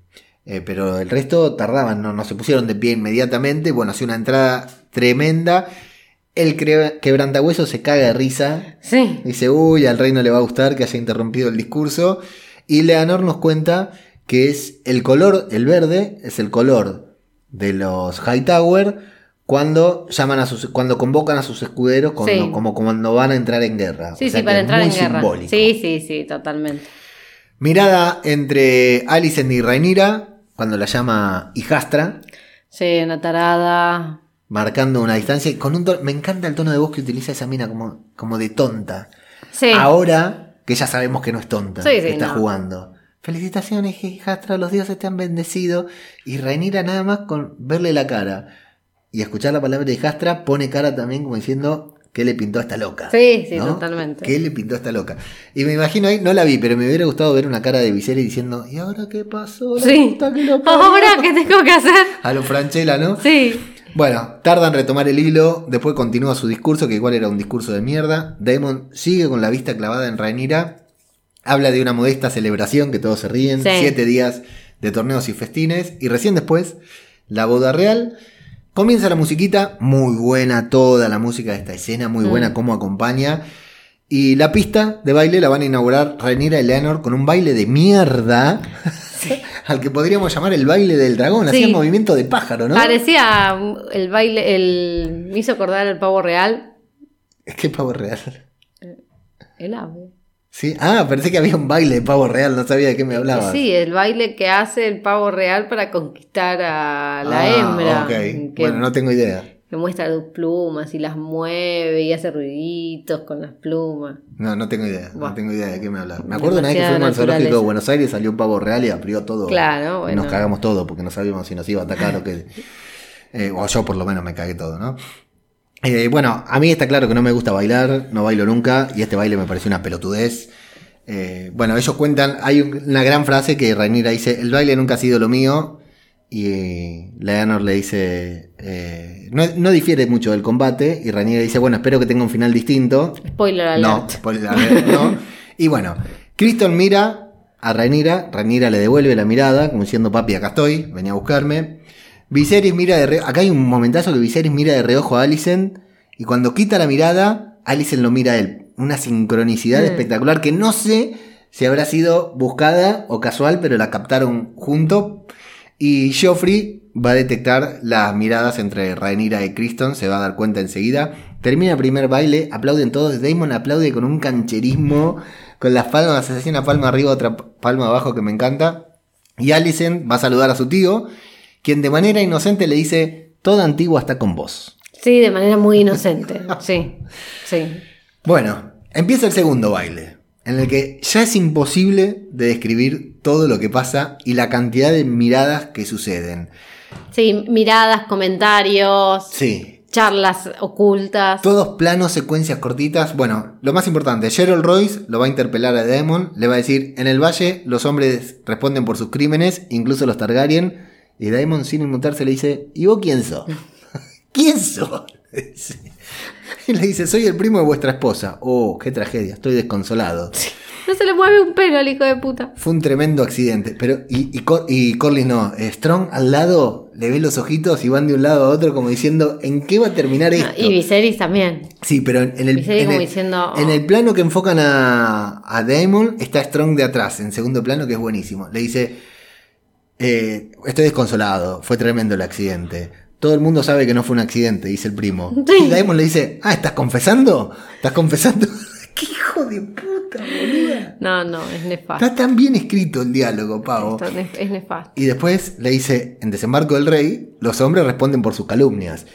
Eh, pero el resto tardaban, no, no se pusieron de pie inmediatamente. Bueno, hace una entrada tremenda. El quebrantahueso se caga de risa. Sí. Dice, uy, al rey no le va a gustar que haya interrumpido el discurso. Y Leonor nos cuenta que es el color, el verde, es el color de los Hightower cuando llaman a sus, cuando convocan a sus escuderos, cuando- Sí. como cuando van a entrar en guerra. Sí, O sea sí, para es entrar muy en guerra. simbólico. Sí, sí, sí, totalmente. Mirada entre Alicent y Rhaenyra, cuando la llama hijastra, Sí, una tarada. marcando una distancia. y Con un tono- me encanta el tono de voz que utiliza esa mina como, como de tonta. Sí. Ahora que ya sabemos que no es tonta, Sí, sí, que está no. jugando. Felicitaciones, hijastra, los dioses te han bendecido. Y Rhaenyra nada más con verle la cara y escuchar la palabra hijastra pone cara también como diciendo ¿qué le pintó a esta loca? Sí, sí, totalmente. ¿Qué le pintó a esta loca? Y me imagino ahí, no la vi, pero me hubiera gustado ver una cara de Viserys diciendo ¿y ahora qué pasó? La Sí. puta que lo parió". Ahora, ¿qué tengo que hacer? A lo Franchella, ¿no? Sí. Bueno, tardan en retomar el hilo, después continúa su discurso, que igual era un discurso de mierda. Damon sigue con la vista clavada en Rhaenyra, habla de una modesta celebración, que todos se ríen, Sí. siete días de torneos y festines, y recién después, la boda real. Comienza la musiquita, muy buena toda la música de esta escena, muy Mm. buena cómo acompaña. Y la pista de baile la van a inaugurar Rhaenyra y Leonor con un baile de mierda, al que podríamos llamar el baile del dragón, Sí. hacía movimiento de pájaro, ¿no? Parecía el baile, el. Me hizo acordar el pavo real. Que pavo real. El ave. Sí. Ah, pensé que había un baile de pavo real, no sabía de qué me hablabas. Sí, el baile que hace el pavo real para conquistar a la Ah, hembra. Que, Bueno, no tengo idea. que muestra sus plumas y las mueve y hace ruiditos con las plumas. No, no tengo idea. No tengo idea de qué me hablas. Me acuerdo una vez que fuimos al zoológico de. Buenos Aires, salió un pavo real y abrió todo. Claro, Y bueno. nos cagamos todo porque no sabíamos si nos iba a atacar o qué. Eh, o yo por lo menos me cagué todo, ¿no? Eh, bueno, a mí está claro que no me gusta bailar, no bailo nunca, y este baile me pareció una pelotudez. Eh, bueno, ellos cuentan, hay un- una gran frase que Rhaenyra dice, el baile nunca ha sido lo mío, y Leonor le dice, eh, no, no difiere mucho del combate, y Rhaenyra dice, bueno, espero que tenga un final distinto. Spoiler alert. No, spoiler alert, no. Y bueno, Criston mira a Rhaenyra, Rhaenyra le devuelve la mirada, como diciendo, papi, acá estoy, venía a buscarme. Viserys mira de reojo, acá hay un momentazo que Viserys mira de reojo a Alicent, y cuando quita la mirada, Alicent lo mira a él. Una sincronicidad Mm. espectacular que no sé si habrá sido buscada o casual, pero la captaron junto. Y Joffrey va a detectar las miradas entre Rhaenyra y Criston, se va a dar cuenta enseguida. Termina el primer baile, aplauden todos. Damon aplaude con un cancherismo, con las palmas, se hace una palma arriba, otra palma abajo que me encanta. Y Alicent va a saludar a su tío, quien de manera inocente le dice: Toda antigua está con vos. Sí, de manera muy inocente. Sí, sí. Bueno, empieza el segundo baile, en el que ya es imposible de describir todo lo que pasa y la cantidad de miradas que suceden. Sí, miradas, comentarios, Sí, charlas ocultas. todos planos, secuencias cortitas. Bueno, lo más importante, Gerald Royce lo va a interpelar a Daemon, le va a decir, en el valle los hombres responden por sus crímenes, incluso los Targaryen, y Daemon sin inmutarse le dice, ¿y vos quién sos? ¿Quién sos? Le dice. Y le dice, soy el primo de vuestra esposa. Oh, qué tragedia, estoy desconsolado. No se le mueve un pelo al hijo de puta. Fue un tremendo accidente. Pero, y, y, Cor- y Corlys no. Eh, Strong al lado le ve los ojitos y van de un lado a otro como diciendo, ¿en qué va a terminar esto? Y Viserys también. Sí, pero en, en el, en, como el, diciendo, en "Oh". el plano que enfocan a, a Daemon está Strong de atrás, en segundo plano, que es buenísimo. Le dice, eh, estoy desconsolado, fue tremendo el accidente. Todo el mundo sabe que no fue un accidente, dice el primo. Sí. Y Daemon le dice, ah, ¿estás confesando? ¿Estás confesando? ¡Qué hijo de puta, boluda! No, no, es nefasto. Está tan bien escrito el diálogo, pavo. Esto es nefasto. Y después le dice, en Desembarco del Rey, los hombres responden por sus calumnias.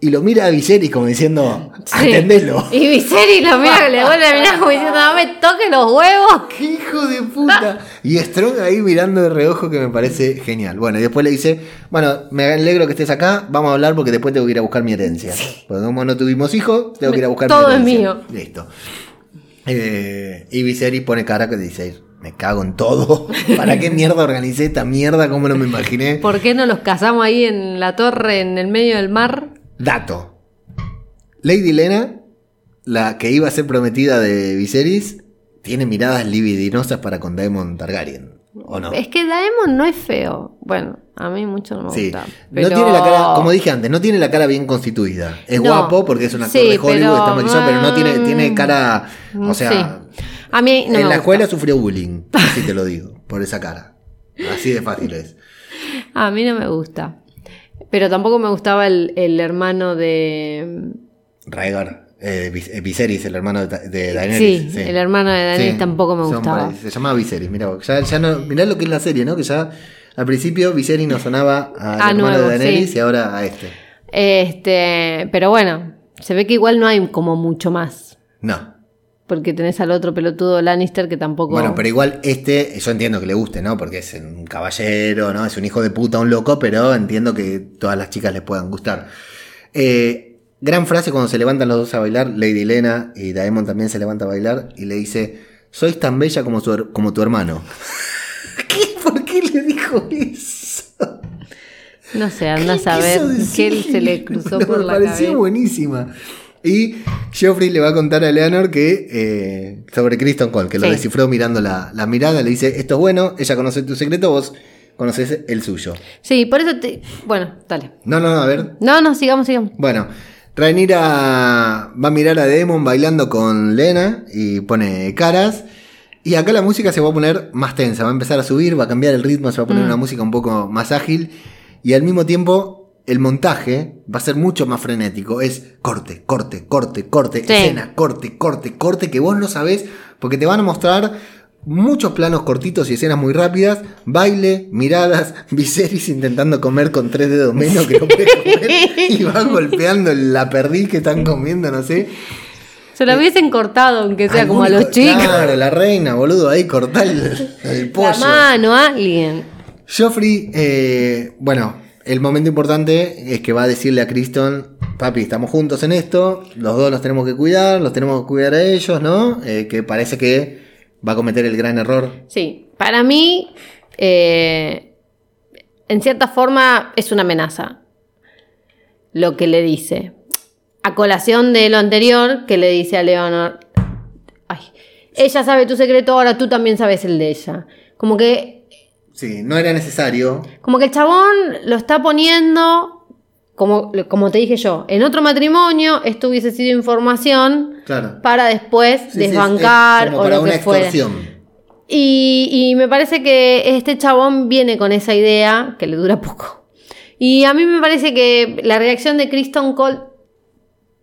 Y lo mira a Viserys como diciendo, Sí. atendelo. Y Viserys lo mira, le vuelve a mirar como diciendo, no me toques los huevos. ¡Qué hijo de puta! Y Strong ahí mirando de reojo que me parece genial. Bueno, y después le dice, bueno, me alegro que estés acá, vamos a hablar porque después tengo que ir a buscar mi herencia. Porque como no tuvimos hijos, tengo que ir a buscar Todo mi es herencia. mío. Listo. Eh, y Viserys pone cara que dice, me cago en todo. ¿Para qué mierda organicé esta mierda? ¿Cómo no me imaginé? ¿Por qué no los casamos ahí en la torre, en el medio del mar? Dato. Lady Lena, la que iba a ser prometida de Viserys, tiene miradas libidinosas para con Daemon Targaryen. ¿O no? Es que Daemon no es feo. Bueno, a mí mucho no me Sí. gusta. No tiene la cara, como dije antes, no tiene la cara bien constituida. Es No. guapo porque es un actor Sí, de Hollywood, pero, está maquillado, pero no tiene, mm, tiene cara. O sea, sí. A mí no en la gusta. escuela sufrió bullying, así te lo digo, por esa cara. Así de fácil es. A mí no me gusta. Pero tampoco me gustaba el, el hermano de. Rhaegar, eh, eh, Viserys, el hermano de, de Daenerys. Sí, el hermano de Daenerys tampoco me gustaba. Se llamaba Viserys, mirá, vos, ya, ya no, mirá lo que es la serie, ¿no? Que ya al principio Viserys no sonaba al Ah, hermano nuevo, de Daenerys sí. y ahora a este. Este. Pero bueno, se ve que igual no hay como mucho más. No. Porque tenés al otro pelotudo Lannister que tampoco. Bueno, pero igual este, yo entiendo que le guste, ¿no? Porque es un caballero, ¿no? Es un hijo de puta, un loco, pero entiendo que todas las chicas les puedan gustar. Eh, gran frase cuando se levantan los dos a bailar, Lady Elena y Daemon también se levanta a bailar y le dice, sois tan bella como, su como tu hermano. ¿Qué? ¿Por qué le dijo eso? No sé, anda a ¿Qué saber qué él se le cruzó por me la pareció cabeza. buenísima. Y Geoffrey le va a contar a Eleanor que eh, sobre Kristen Cole, que lo Sí. descifró mirando la, la mirada, le dice, esto es bueno, ella conoce tu secreto, vos conoces el suyo. Sí, por eso te. Bueno, dale. No, no, no, a ver. No, no, sigamos, sigamos. Bueno, Rhaenyra va a mirar a Demon bailando con Lena y pone caras. Y acá la música se va a poner más tensa, va a empezar a subir, va a cambiar el ritmo, se va a poner una música un poco más ágil. Y al mismo tiempo, el montaje va a ser mucho más frenético. Es corte, corte, corte, corte, Sí. escena, corte, corte, corte, que vos no sabés, porque te van a mostrar muchos planos cortitos y escenas muy rápidas, baile, miradas, Viserys intentando comer con tres dedos menos que no puede comer y va golpeando la perdiz que están comiendo, no sé. Se lo hubiesen cortado, aunque sea como a los chicos. Claro, la reina, boludo, ahí cortar el, el pollo. La mano, alguien. Joffrey, eh, bueno, el momento importante es que va a decirle a Criston, papi, estamos juntos en esto, los dos los tenemos que cuidar, los tenemos que cuidar a ellos, ¿no? Eh, que parece que va a cometer el gran error. Sí, para mí, eh, en cierta forma, es una amenaza lo que le dice. A colación de lo anterior, que le dice a Leonor, ay, ella sabe tu secreto, ahora tú también sabes el de ella. Como que, Sí, no era necesario. como que el chabón lo está poniendo, como, como te dije yo, en otro matrimonio, esto hubiese sido información Claro. para después Sí, desbancar como o para lo una que fuera. extorsión. Y, y me parece que este chabón viene con esa idea que le dura poco. Y a mí me parece que la reacción de Kristen Cole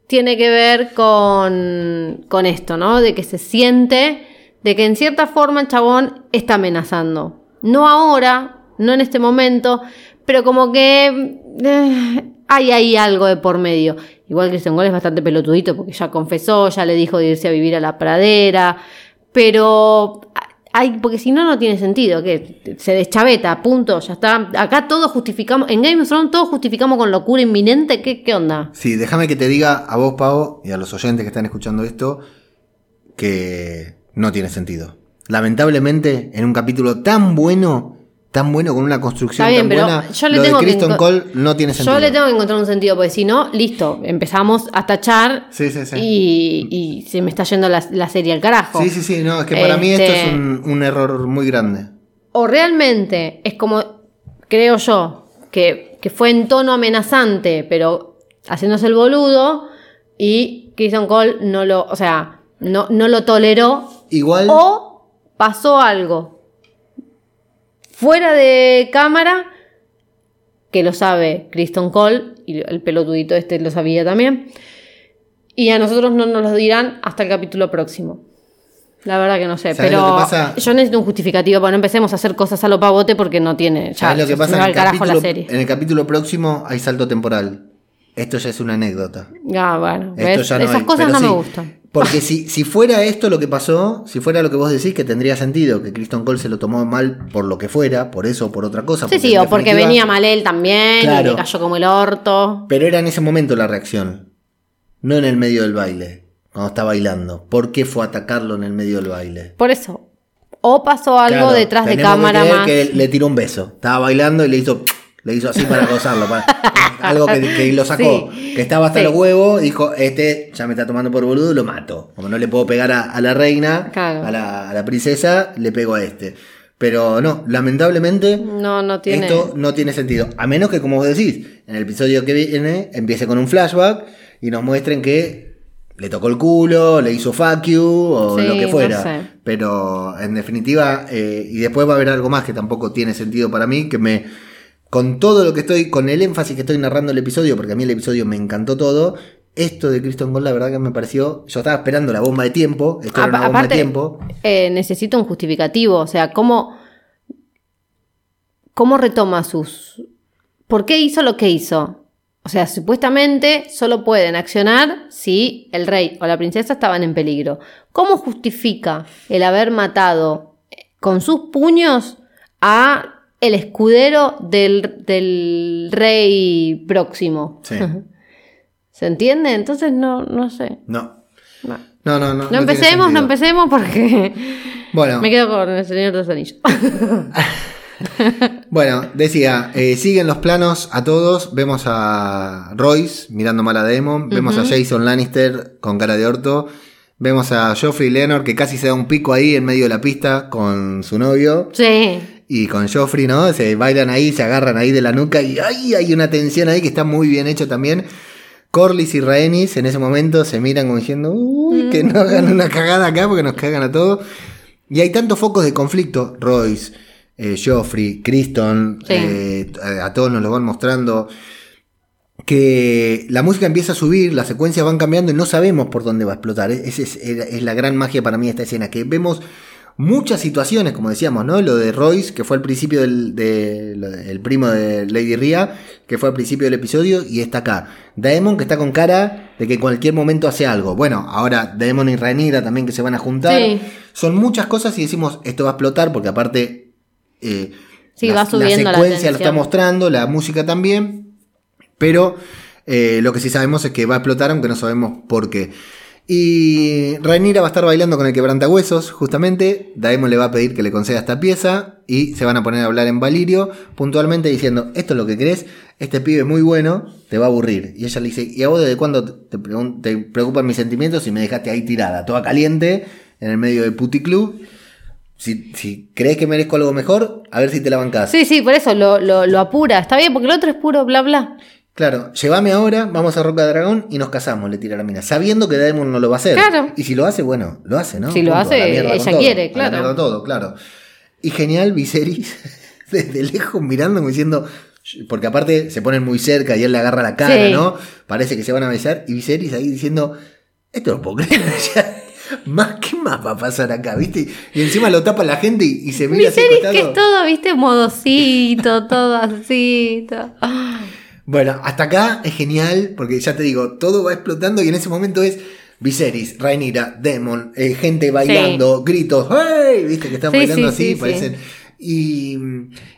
tiene que ver con, con esto, ¿no? De que se siente, de que en cierta forma el chabón está amenazando. No ahora, no en este momento, pero como que eh, hay ahí algo de por medio. Igual Kristen Cole es bastante pelotudito porque ya confesó, ya le dijo de irse a vivir a la pradera, pero hay, porque si no, no tiene sentido, que se deschaveta, punto, ya está. Acá todos justificamos, en Game of Thrones todos justificamos con locura inminente, ¿qué, qué onda? Sí, déjame que te diga a vos, Pavo, y a los oyentes que están escuchando esto, que no tiene sentido. Lamentablemente, en un capítulo tan bueno, tan bueno, con una construcción Está bien, tan pero buena, yo le lo tengo de Kristen Cole no tiene sentido. Yo le tengo que encontrar un sentido, porque si no, listo, empezamos a tachar Sí, sí, sí. Y, y se me está yendo la, la serie al carajo. Sí, sí, sí, no, es que para mí esto Este- es un, un error muy grande. O realmente es como, creo yo, que, que fue en tono amenazante, pero haciéndose el boludo, y Kristen Cole no lo, o sea, no, no lo toleró, Igual, o pasó algo fuera de cámara, que lo sabe Kristen Cole, y el pelotudito este lo sabía también, y a nosotros no nos lo dirán hasta el capítulo próximo. La verdad que no sé, ¿Sabes pero yo necesito un justificativo para no empecemos a hacer cosas a lo pavote porque no tiene. Ya, ¿sabes lo que pasa en el, capítulo, la serie. en el capítulo próximo hay salto temporal. Esto ya es una anécdota. Ah, bueno, Esto ¿ves? ya no esas hay, cosas no me gustan. Porque si, si fuera esto lo que pasó, si fuera lo que vos decís, que tendría sentido, que Kristen Cole se lo tomó mal por lo que fuera, por eso o por otra cosa. Sí, sí, o porque venía mal él también y Claro. le cayó como el orto. Pero era en ese momento la reacción, no en el medio del baile, cuando está bailando. ¿Por qué fue a atacarlo en el medio del baile? Por eso. O pasó algo Claro, detrás de que cámara creer más. que le tiró un beso. Estaba bailando y le hizo Le hizo así para gozarlo. para- algo que, que lo sacó. Sí. Que estaba hasta Sí. los huevos. Dijo, este ya me está tomando por boludo, lo mato. Como no le puedo pegar a, a la reina, Claro. a, la, a la princesa, le pego a este. Pero no, lamentablemente No, no tiene. esto no tiene sentido. A menos que, como vos decís, en el episodio que viene empiece con un flashback y nos muestren que le tocó el culo, le hizo fuck you o Sí, lo que no fuera. sé. Pero en definitiva, eh, y después va a haber algo más que tampoco tiene sentido para mí, que me. Con todo lo que estoy, con el énfasis que estoy narrando el episodio, porque a mí el episodio me encantó todo, esto de Kristen Cole, la verdad que me pareció. Yo estaba esperando la bomba de tiempo, esto era Apa- una bomba de tiempo. eh, necesita un justificativo. O sea, ¿cómo, ¿cómo retoma sus... ¿Por qué hizo lo que hizo? O sea, supuestamente solo pueden accionar si el rey o la princesa estaban en peligro. ¿Cómo justifica el haber matado con sus puños a el escudero del, del rey próximo? Sí. ¿Se entiende? Entonces no, no sé. No. No, No, no, no. No empecemos, no empecemos porque Bueno, me quedo con el Señor de los Anillos. Bueno, decía, eh, siguen los planos a todos. Vemos a Royce mirando mal a Demon. Vemos a Jason Lannister con cara de orto. Vemos a Joffrey Leonard que casi se da un pico ahí en medio de la pista con su novio. sí. Y con Joffrey, ¿no? Se bailan ahí, se agarran ahí de la nuca y ¡ay! hay una tensión ahí que está muy bien hecho también. Corlys y Rhaenys en ese momento se miran como diciendo, uy, que no hagan una cagada acá porque nos cagan a todos. Y hay tantos focos de conflicto. Royce, eh, Joffrey, Criston, Sí. eh, a todos nos lo van mostrando. Que la música empieza a subir, las secuencias van cambiando y no sabemos por dónde va a explotar. Esa es, es la gran magia para mí de esta escena, que vemos muchas situaciones, como decíamos, ¿no? Lo de Royce, que fue al principio del de- el primo de Lady Ria, que fue al principio del episodio, y está acá. Daemon, que está con cara de que en cualquier momento hace algo. Bueno, ahora Daemon y Rhaenyra también que se van a juntar. Sí. Son muchas cosas y decimos, esto va a explotar, porque aparte... eh, Sí, la, va subiendo la la secuencia lo está tensión. mostrando, la música también. Pero eh, lo que sí sabemos es que va a explotar, aunque no sabemos por qué. Y Rhaenyra va a estar bailando con el quebrantahuesos, justamente. Daemon le va a pedir que le conceda esta pieza. Y se van a poner a hablar en Valirio, puntualmente diciendo: Esto es lo que crees, este pibe es muy bueno, te va a aburrir. Y ella le dice: ¿Y a vos desde cuándo te, te preocupan mis sentimientos y me dejaste ahí tirada, toda caliente, en el medio del puticlub? Si, si crees que merezco algo mejor, a ver si te la bancás. Sí, sí, por eso lo, lo, lo apura. Está bien, porque el otro es puro bla bla. Claro, llévame ahora, vamos a Roca de Dragón y nos casamos, le tira la mina, sabiendo que Daemon no lo va a hacer. Claro. Y si lo hace, bueno, lo hace, ¿no? Si lo hace, ella todo, quiere, a la claro. todo, claro. Y genial, Viserys, desde lejos mirando, como diciendo, porque aparte se ponen muy cerca y él le agarra la cara, Sí. ¿no? Parece que se van a besar, y Viserys ahí diciendo, esto no puedo creer. más, ¿Qué más va a pasar acá, viste? Y encima lo tapa la gente y, y se mira Viserys que es todo, viste, modosito, todo así. todo. Bueno, hasta acá es genial, porque ya te digo, todo va explotando y en ese momento es Viserys, Rhaenyra, Demon, eh, gente bailando, gritos, ¡hey! ¿Viste? Que están Sí, bailando sí, así, sí, parecen. Y,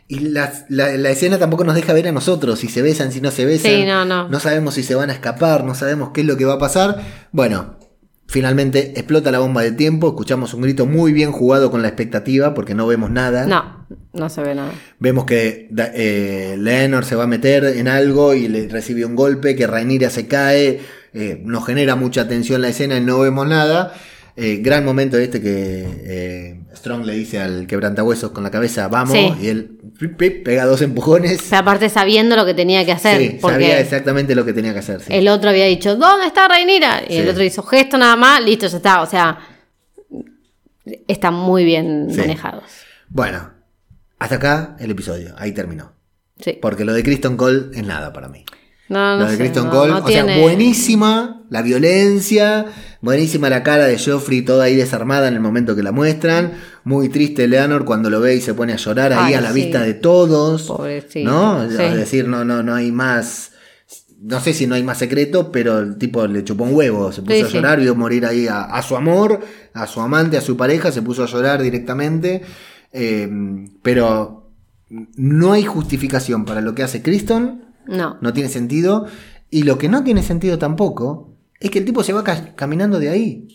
y la, la- la escena tampoco nos deja ver a nosotros si se besan, si no se besan. Sí, no, no. sabemos si se van a escapar, no sabemos qué es lo que va a pasar. Bueno, finalmente explota la bomba de tiempo, escuchamos un grito muy bien jugado con la expectativa, porque no vemos nada. No, no se ve nada. Vemos que eh, Leonor se va a meter en algo y le recibe un golpe, que Rhaenyra se cae, eh, nos genera mucha tensión la escena y no vemos nada. Eh, gran momento este que eh, Strong le dice al quebrantahuesos con la cabeza, vamos, Sí. y él pip, pip, pega dos empujones. O sea, aparte sabiendo lo que tenía que hacer. Sí, porque sabía exactamente lo que tenía que hacer. sí. el otro había dicho, ¿dónde está Reinira? Y el otro hizo gesto nada más, listo, ya está. O sea, están muy bien manejados. Bueno, hasta acá el episodio, ahí terminó. Sí. Porque lo de Kristen Cole es nada para mí. No, no Lo de sé, Kristen no- Cole, o sea, buenísima la violencia, buenísima la cara de Joffrey toda ahí desarmada en el momento que la muestran, muy triste Leonor cuando lo ve y se pone a llorar ahí a la sí. vista de todos, Pobrecito, ¿no? sí. Es decir, no, no, no hay más, no sé si no hay más secreto, pero el tipo le chupó un huevo, se puso Sí, a llorar, vio morir ahí a, a su amor, a su amante, a su pareja, se puso a llorar directamente, eh, pero no hay justificación para lo que hace Kristen No. no tiene sentido. Y lo que no tiene sentido tampoco es que el tipo se va ca- caminando de ahí.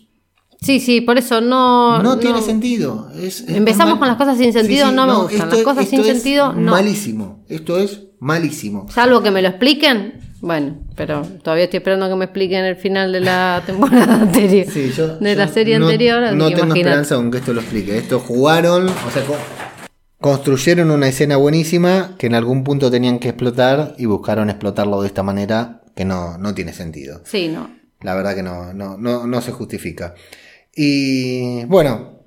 Sí, sí, por eso no. No, tiene sentido. Es- es Empezamos mal- con las cosas sin sentido, no me gustan. esto Las cosas sin es sentido, no. Malísimo. Esto es malísimo. Salvo que me lo expliquen. Bueno, pero todavía estoy esperando que me expliquen el final de la temporada anterior. Sí, yo, de la serie no, anterior. No tengo imagínate. esperanza con que esto lo explique. Esto jugaron, o sea, construyeron una escena buenísima que en algún punto tenían que explotar y buscaron explotarlo de esta manera que no, no tiene sentido. Sí, no. La verdad que no, no, no, no se justifica. Y bueno,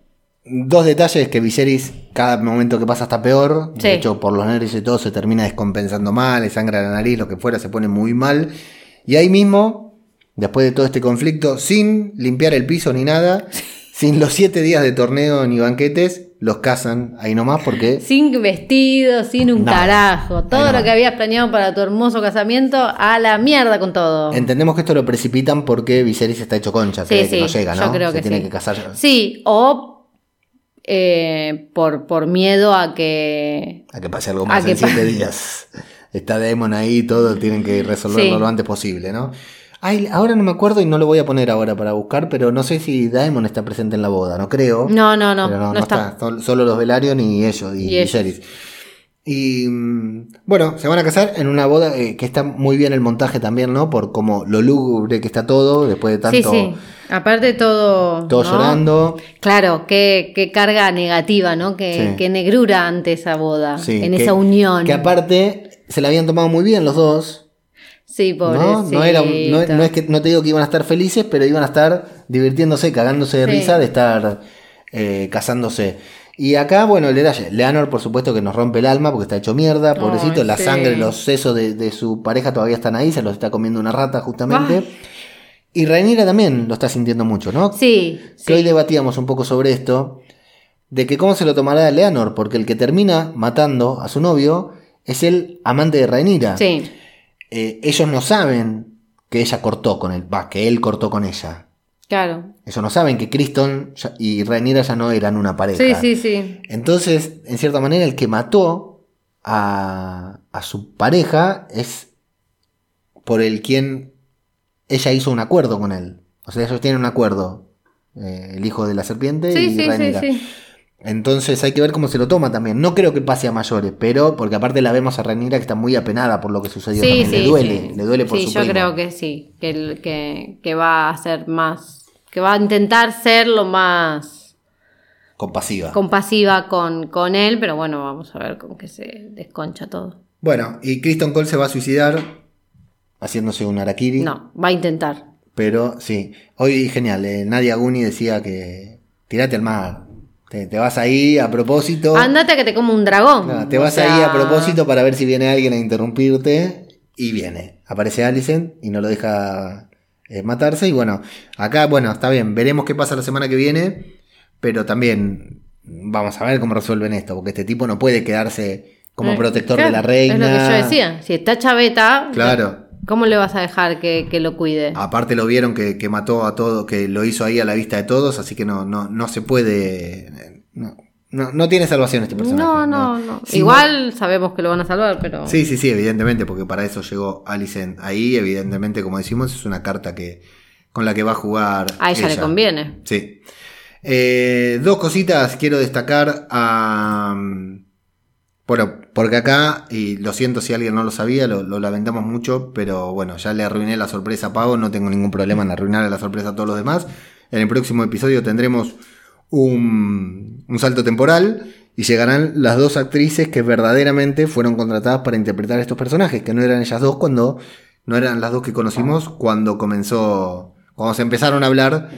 dos detalles que Viserys cada momento que pasa está peor. Sí. De hecho, por los nervios y todo se termina descompensando mal, le sangra la nariz, lo que fuera, se pone muy mal. Y ahí mismo, después de todo este conflicto, sin limpiar el piso ni nada, sin los siete días de torneo ni banquetes, los cazan ahí nomás porque... Sin vestido, sin un Nada. carajo. Todo lo que habías planeado para tu hermoso casamiento, a la mierda con todo. Entendemos que esto lo precipitan porque Viserys está hecho concha, Sí, cree que sí, no llega, yo ¿no? creo se que tiene sí. que casar. Sí, o eh, por, por miedo a que. A que pase algo más que en siete días. Está Demon ahí, todo tienen que resolverlo lo antes posible, ¿no? Ay, ahora no me acuerdo y no lo voy a poner ahora para buscar, pero no sé si Daemon está presente en la boda, no creo. No, no, no, Pero no, está. Sol- Solo los Velaryon y ellos, y, Y ellos. Viserys. Y mm, bueno, se van a casar en una boda eh, que está muy bien el montaje también, ¿no? Por como lo lúgubre que está todo, después de tanto, Sí, sí. Aparte todo. todo ¿no? llorando. Claro, qué, qué carga negativa, ¿no? Qué, Sí. qué negrura ante esa boda, Sí, en que- esa unión. Que aparte se la habían tomado muy bien los dos. Sí, ¿no? pobrecito. No, era un- no, no es que no te digo que iban a estar felices, pero iban a estar divirtiéndose, cagándose de Sí. risa de estar eh, casándose. Y acá, bueno, el detalle. Leonor, por supuesto, que nos rompe el alma porque está hecho mierda, pobrecito. Ay, la sí. sangre, los sesos de, de su pareja todavía están ahí, se los está comiendo una rata justamente. Ay. Y Rhaenyra también lo está sintiendo mucho, ¿no? Sí, Que hoy debatíamos un poco sobre esto, de que cómo se lo tomará Leonor, porque el que termina matando a su novio es el amante de Rhaenyra. Sí. Eh, ellos no saben que ella cortó con él, va, que él cortó con ella. Claro. Ellos no saben que Criston y Rhaenyra ya no eran una pareja. Sí, sí, sí. Entonces, en cierta manera, el que mató a, a su pareja es por el quien ella hizo un acuerdo con él. O sea, ellos tienen un acuerdo. eh, el hijo de la serpiente Sí, y sí, sí, Rhaenyra. sí. Entonces hay que ver cómo se lo toma también. No creo que pase a mayores, pero porque aparte la vemos a Rhaenyra que está muy apenada por lo que sucedió. Sí, también. sí, le duele, sí. le duele por Sí, su yo primo. creo que sí, que, que va a ser más, que va a intentar ser lo más Compasiva. compasiva con, con él, pero bueno, vamos a ver con qué se desconcha todo. Bueno, y Kristen Cole se va a suicidar haciéndose un Arakiri. No, va a intentar. Pero sí, hoy genial. eh, Nadia Guni decía que tirate al mar. Te, te vas ahí a propósito. Andate a que te come un dragón. No, te vas sea, ahí a propósito para ver si viene alguien a interrumpirte. Y viene. Aparece Alicent y no lo deja eh, matarse. Y bueno, acá, bueno, está bien. Veremos qué pasa la semana que viene. Pero también vamos a ver cómo resuelven esto. Porque este tipo no puede quedarse como eh, protector claro, de la reina. Es lo que yo decía. Si está chaveta, Claro. ¿Cómo le vas a dejar que, que lo cuide? Aparte lo vieron que, que mató a todo, que lo hizo ahí a la vista de todos, así que no, no, no se puede. No, no, no tiene salvación este personaje. no, no, no. Si Igual sabemos que lo van a salvar, pero. Sí, sí, sí, evidentemente, porque para eso llegó Alicent ahí, evidentemente, como decimos, es una carta que con la que va a jugar. A ella le conviene. Sí. Eh, dos cositas quiero destacar a. Bueno, porque acá, y lo siento si alguien no lo sabía, lo, lo lamentamos mucho, pero bueno, ya le arruiné la sorpresa a Pavo, no tengo ningún problema en arruinarle la sorpresa a todos los demás. En el próximo episodio tendremos un, un salto temporal y llegarán las dos actrices que verdaderamente fueron contratadas para interpretar estos personajes, que no eran ellas dos cuando no eran las dos que conocimos cuando comenzó, cuando se empezaron a hablar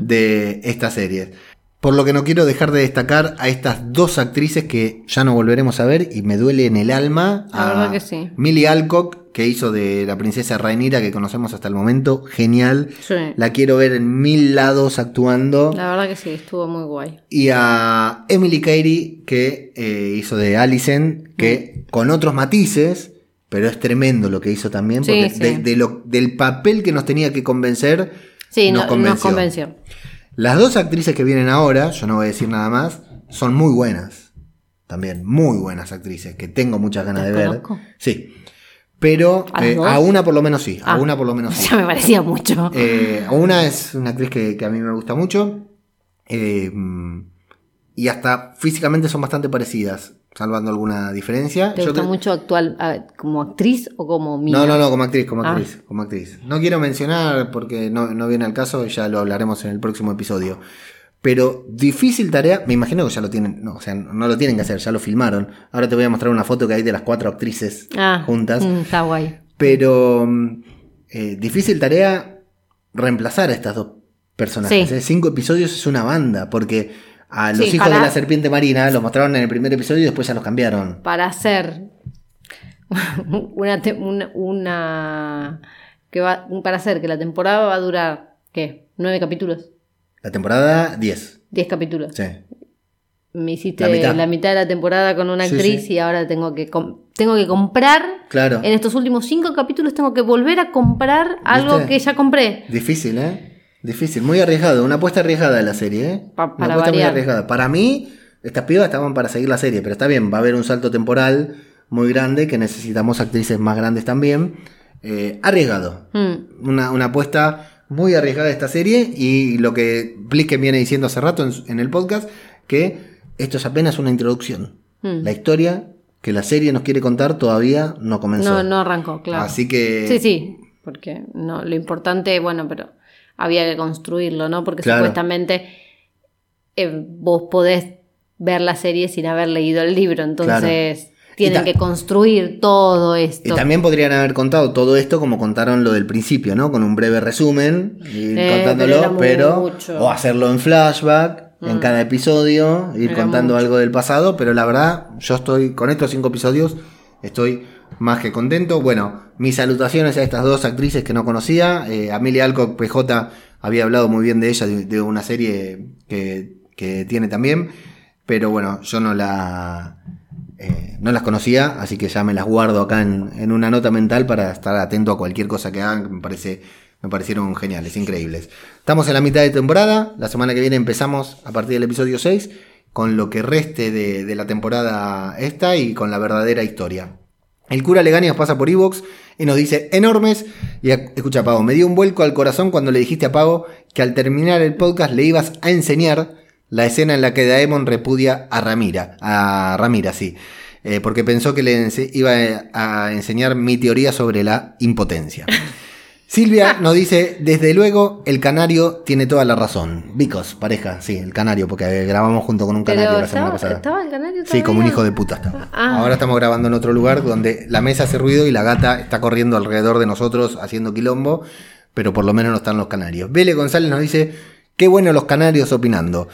de esta serie. Por lo que no quiero dejar de destacar a estas dos actrices que ya no volveremos a ver y me duele en el alma. La a verdad que sí. Millie Alcock, que hizo de la princesa Rhaenyra que conocemos hasta el momento, genial. Sí. La quiero ver en mil lados actuando. La verdad que sí, estuvo muy guay. Y a Emily Carey, que eh, hizo de Alicent, que Mm. con otros matices, pero es tremendo lo que hizo también, Sí, porque sí. de- de lo- del papel que nos tenía que convencer, Sí, nos no- convenció. nos convenció. Las dos actrices que vienen ahora, yo no voy a decir nada más, son muy buenas. También, muy buenas actrices, que tengo muchas ganas ¿Las de ver. conozco? Sí. Pero ¿A las eh, a una por lo menos sí. A Ah. una por lo menos sí. Ya me parecía mucho. Eh, una es una actriz que, que a mí me gusta mucho. eh, y hasta físicamente son bastante parecidas, salvando alguna diferencia. ¿Te Yo gusta creo- mucho actual como actriz o como mina? No, no, no, como actriz, como Ah. actriz, como actriz. No quiero mencionar porque no, no viene al caso, ya lo hablaremos en el próximo episodio. Pero difícil tarea, me imagino que ya lo tienen, no, o sea, no lo tienen que hacer, ya lo filmaron. Ahora te voy a mostrar una foto que hay de las cuatro actrices Ah, juntas. mm, está guay. Pero mm, eh, difícil tarea reemplazar a estas dos personajes. Sí. ¿eh? Cinco episodios es una banda, porque a los Sí, hijos para- de la serpiente marina los mostraron en el primer episodio y después ya los cambiaron. Para hacer una, una, una- que va, para hacer que la temporada va a durar ¿qué? ¿Nueve capítulos? La temporada 10. ¿Diez capítulos? Sí. Me hiciste La la mitad. de la temporada con una actriz sí. y ahora tengo que tengo que comprar. Claro. En estos últimos cinco capítulos tengo que volver a comprar algo ¿Viste? que ya compré. Difícil, ¿eh? Difícil, muy arriesgado, una apuesta arriesgada de la serie, ¿eh? Pa- una para apuesta muy arriesgada. Para mí, estas pibas estaban para seguir la serie, pero está bien, va a haber un salto temporal muy grande que necesitamos actrices más grandes también. Eh, arriesgado, Mm. una, una apuesta muy arriesgada de esta serie y lo que Blisken viene diciendo hace rato en, el podcast, que esto es apenas una introducción. Mm. La historia que la serie nos quiere contar todavía no comenzó. No, no arrancó, claro. Así que... Sí, sí, porque no, lo importante, bueno, pero había que construirlo, ¿no? Porque Claro. supuestamente eh, vos podés ver la serie sin haber leído el libro, entonces tienen ta- que construir todo esto. Y también podrían haber contado todo esto como contaron lo del principio, ¿no? Con un breve resumen, ir Eh, contándolo, pero o hacerlo en flashback en Mm. cada episodio, ir Era contando mucho. algo del pasado, pero la verdad, yo estoy con estos cinco episodios estoy más que contento. Bueno, mis salutaciones a estas dos actrices que no conocía. Eh, Amelia Alcock PJ había hablado muy bien de ella, de, una serie que, que tiene también, pero bueno, yo no la eh, no las conocía, así que ya me las guardo acá en, en una nota mental para estar atento a cualquier cosa que hagan, que me parece, me parecieron geniales, increíbles. Estamos en la mitad de temporada, la semana que viene empezamos a partir del episodio 6 con lo que reste de, de la temporada esta y con la verdadera historia. El cura Legani nos pasa por Evox y nos dice enormes. Y escucha, Pago, me dio un vuelco al corazón cuando le dijiste a Pago que al terminar el podcast le ibas a enseñar la escena en la que Daemon repudia a Ramira. A Ramira, sí. Eh, porque pensó que le iba a enseñar mi teoría sobre la impotencia. Silvia nos dice, desde luego, el canario tiene toda la razón. Vicos, pareja, sí, el canario, porque grabamos junto con un canario Pero la semana estaba, pasada. estaba el canario Sí, como un todavía? hijo de puta estaba. Ah. Ahora estamos grabando en otro lugar donde la mesa hace ruido y la gata está corriendo alrededor de nosotros haciendo quilombo, pero por lo menos no están los canarios. Vele González nos dice, qué bueno los canarios opinando.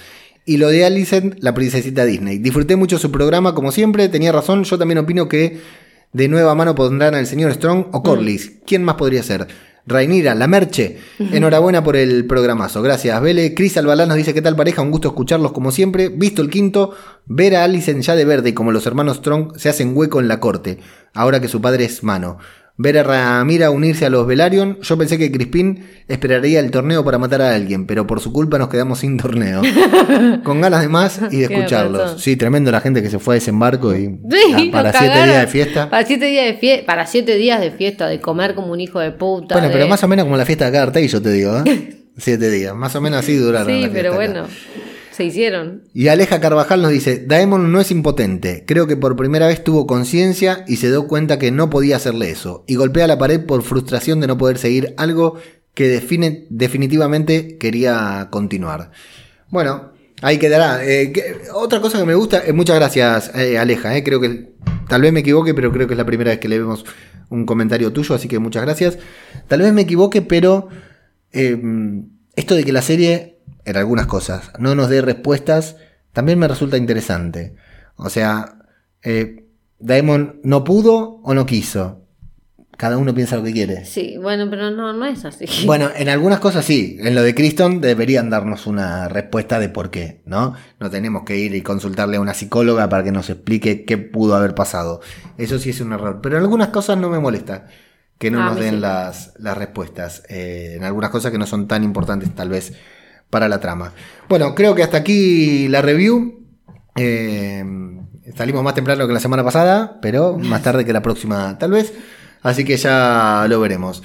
Y lo de Alicent, la princesita Disney. Disfruté mucho su programa, como siempre, tenía razón, yo también opino que de nueva mano pondrán al señor Strong o Corlys. ¿Quién más podría ser? Rainira, la Merche. Enhorabuena por el programazo. Gracias, Vele. Cris Albalá nos dice: ¿Qué tal pareja? Un gusto escucharlos como siempre. Visto el quinto, ver a Alicent ya de verde y como los hermanos Strong se hacen hueco en la corte, ahora que su padre es mano. Ver a Ramira unirse a los Velaryon. Yo pensé que Crispín esperaría el torneo para matar a alguien, pero por su culpa nos quedamos sin torneo. Con ganas de más y de escucharlos. Sí, tremendo la gente que se fue a desembarco y Sí, ah, para siete días de fiesta. Para siete días de fiesta, para siete días de fiesta, de comer como un hijo de puta. Bueno, pero más o menos como la fiesta de acá yo te digo, ¿eh? Siete días. Más o menos así duraron. Sí, pero acá. bueno, se hicieron. Y Aleja Carvajal nos dice, Daemon no es impotente, creo que por primera vez tuvo conciencia y se dio cuenta que no podía hacerle eso, y golpea la pared por frustración de no poder seguir algo que define, definitivamente quería continuar. Bueno, ahí quedará. Eh, otra cosa que me gusta, eh, muchas gracias eh, Aleja, creo que tal vez me equivoque, pero creo que es la primera vez que le vemos un comentario tuyo, así que muchas gracias. Tal vez me equivoque, pero esto de que la serie, en algunas cosas, no nos dé respuestas, también me resulta interesante. O sea, eh, Daemon no pudo o no quiso. Cada uno piensa lo que quiere. Sí, bueno, pero no, no es así. Bueno, en algunas cosas sí. En lo de Criston deberían darnos una respuesta de por qué, ¿no? No tenemos que ir y consultarle a una psicóloga para que nos explique qué pudo haber pasado. Eso sí es un error. Pero en algunas cosas no me molesta que no Ah, nos den sí. las, las respuestas. Eh, en algunas cosas que no son tan importantes tal vez para la trama. Bueno, creo que hasta aquí la review. Eh, salimos más temprano que la semana pasada, pero más tarde que la próxima tal vez. Así que ya lo veremos.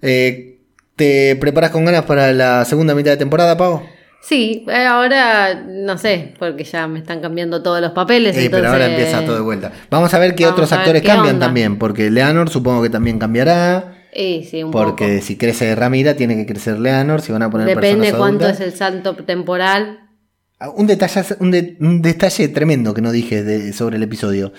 Eh, ¿Te preparas con ganas para la segunda mitad de temporada, Pau? Sí, eh, ahora no sé, porque ya me están cambiando todos los papeles. Eh, pero ahora empieza todo de vuelta. Vamos a ver qué Vamos otros actores qué cambian onda. también, porque Leonor supongo que también cambiará. Eh, sí, un Porque poco. si crece Ramira, tiene que crecer Leonor. Si van a poner Depende personas cuánto adultas. es el salto temporal. Ah, Un detalle, un, de- un detalle tremendo que no dije de- sobre el episodio.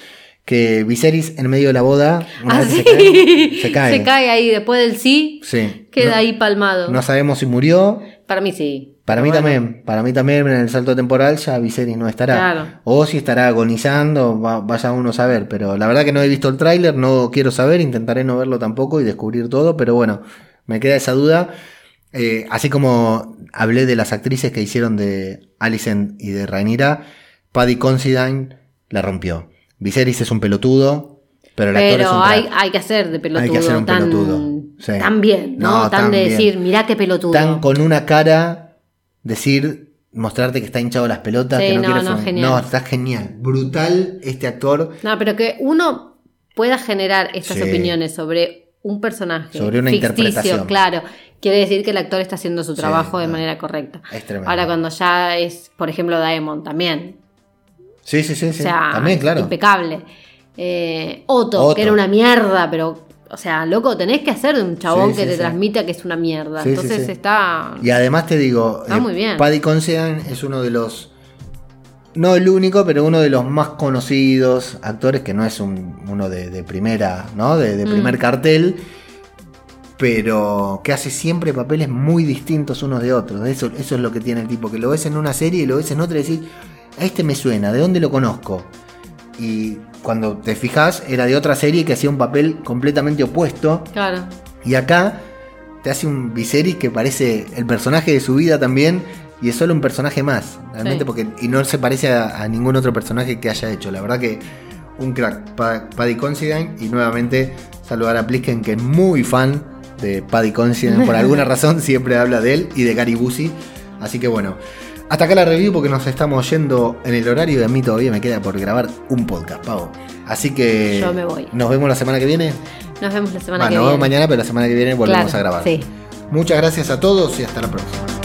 Que Viserys en medio de la boda, una Ah, vez que sí. se cae, se cae. ahí después del sí, Sí. queda no, ahí palmado. no sabemos si murió. Para mí sí. Para Pero mí bueno. también, para mí también en el salto temporal ya Viserys no estará. Claro. O si estará agonizando, va- vaya uno a saber. Pero la verdad que no he visto el tráiler, no quiero saber, intentaré no verlo tampoco y descubrir todo. Pero bueno, me queda esa duda. Eh, así como hablé de las actrices que hicieron de Alicent y de Rhaenyra, Paddy Considine la rompió. Viserys es un pelotudo, pero el actor es Pero un hay, hay que hacer de pelotudo. Hay que hacer un tan, pelotudo, sí. tan bien, ¿no? No, tan, tan de bien. decir, mirá qué pelotudo. Tan con una cara, decir, mostrarte que está hinchado las pelotas, Sí, que no, no, no, fum- genial. No, está genial. Brutal este actor. No, pero que uno pueda generar estas Sí. opiniones sobre un personaje. Sobre una ficticio, interpretación. Claro. Quiere decir que el actor está haciendo su Sí, trabajo de no. manera correcta. Es tremendo. Ahora, cuando ya es, por ejemplo, Daemon también. Sí, sí, sí, sí. O sea, También, claro. impecable. Eh, Otto, Otto. que era una mierda, pero. O sea, loco, tenés que hacer de un chabón Sí, que sí, te sí. transmita que es una mierda. Entonces está. Y además te digo, Está muy bien. Paddy Considine es uno de los. No el único, pero uno de los más conocidos actores, que no es un- uno de, de primera, ¿no? De, de Mm. primer cartel, pero que hace siempre papeles muy distintos unos de otros. Eso, eso es lo que tiene el tipo, que lo ves en una serie y lo ves en otra y decís, a este me suena, ¿de dónde lo conozco? Y cuando te fijas, era de otra serie que hacía un papel completamente opuesto. Claro. Y acá te hace un Viserys que parece el personaje de su vida también. Y es solo un personaje más. Realmente Sí. porque. Y no se parece a, a ningún otro personaje que haya hecho. La verdad que un crack. Pa- Paddy Considine. Y nuevamente saludar a Plisken que es muy fan de Paddy Considine. Por alguna razón siempre habla de él y de Gary Busey. Así que bueno. Hasta acá la review porque nos estamos yendo en el horario y a mí todavía me queda por grabar un podcast, Pavo. Así que Yo me voy. nos vemos la semana que viene. Nos vemos la semana Bueno, que nos viene. vemos mañana, pero la semana que viene volvemos Claro, a grabar. Sí. Muchas gracias a todos y hasta la próxima.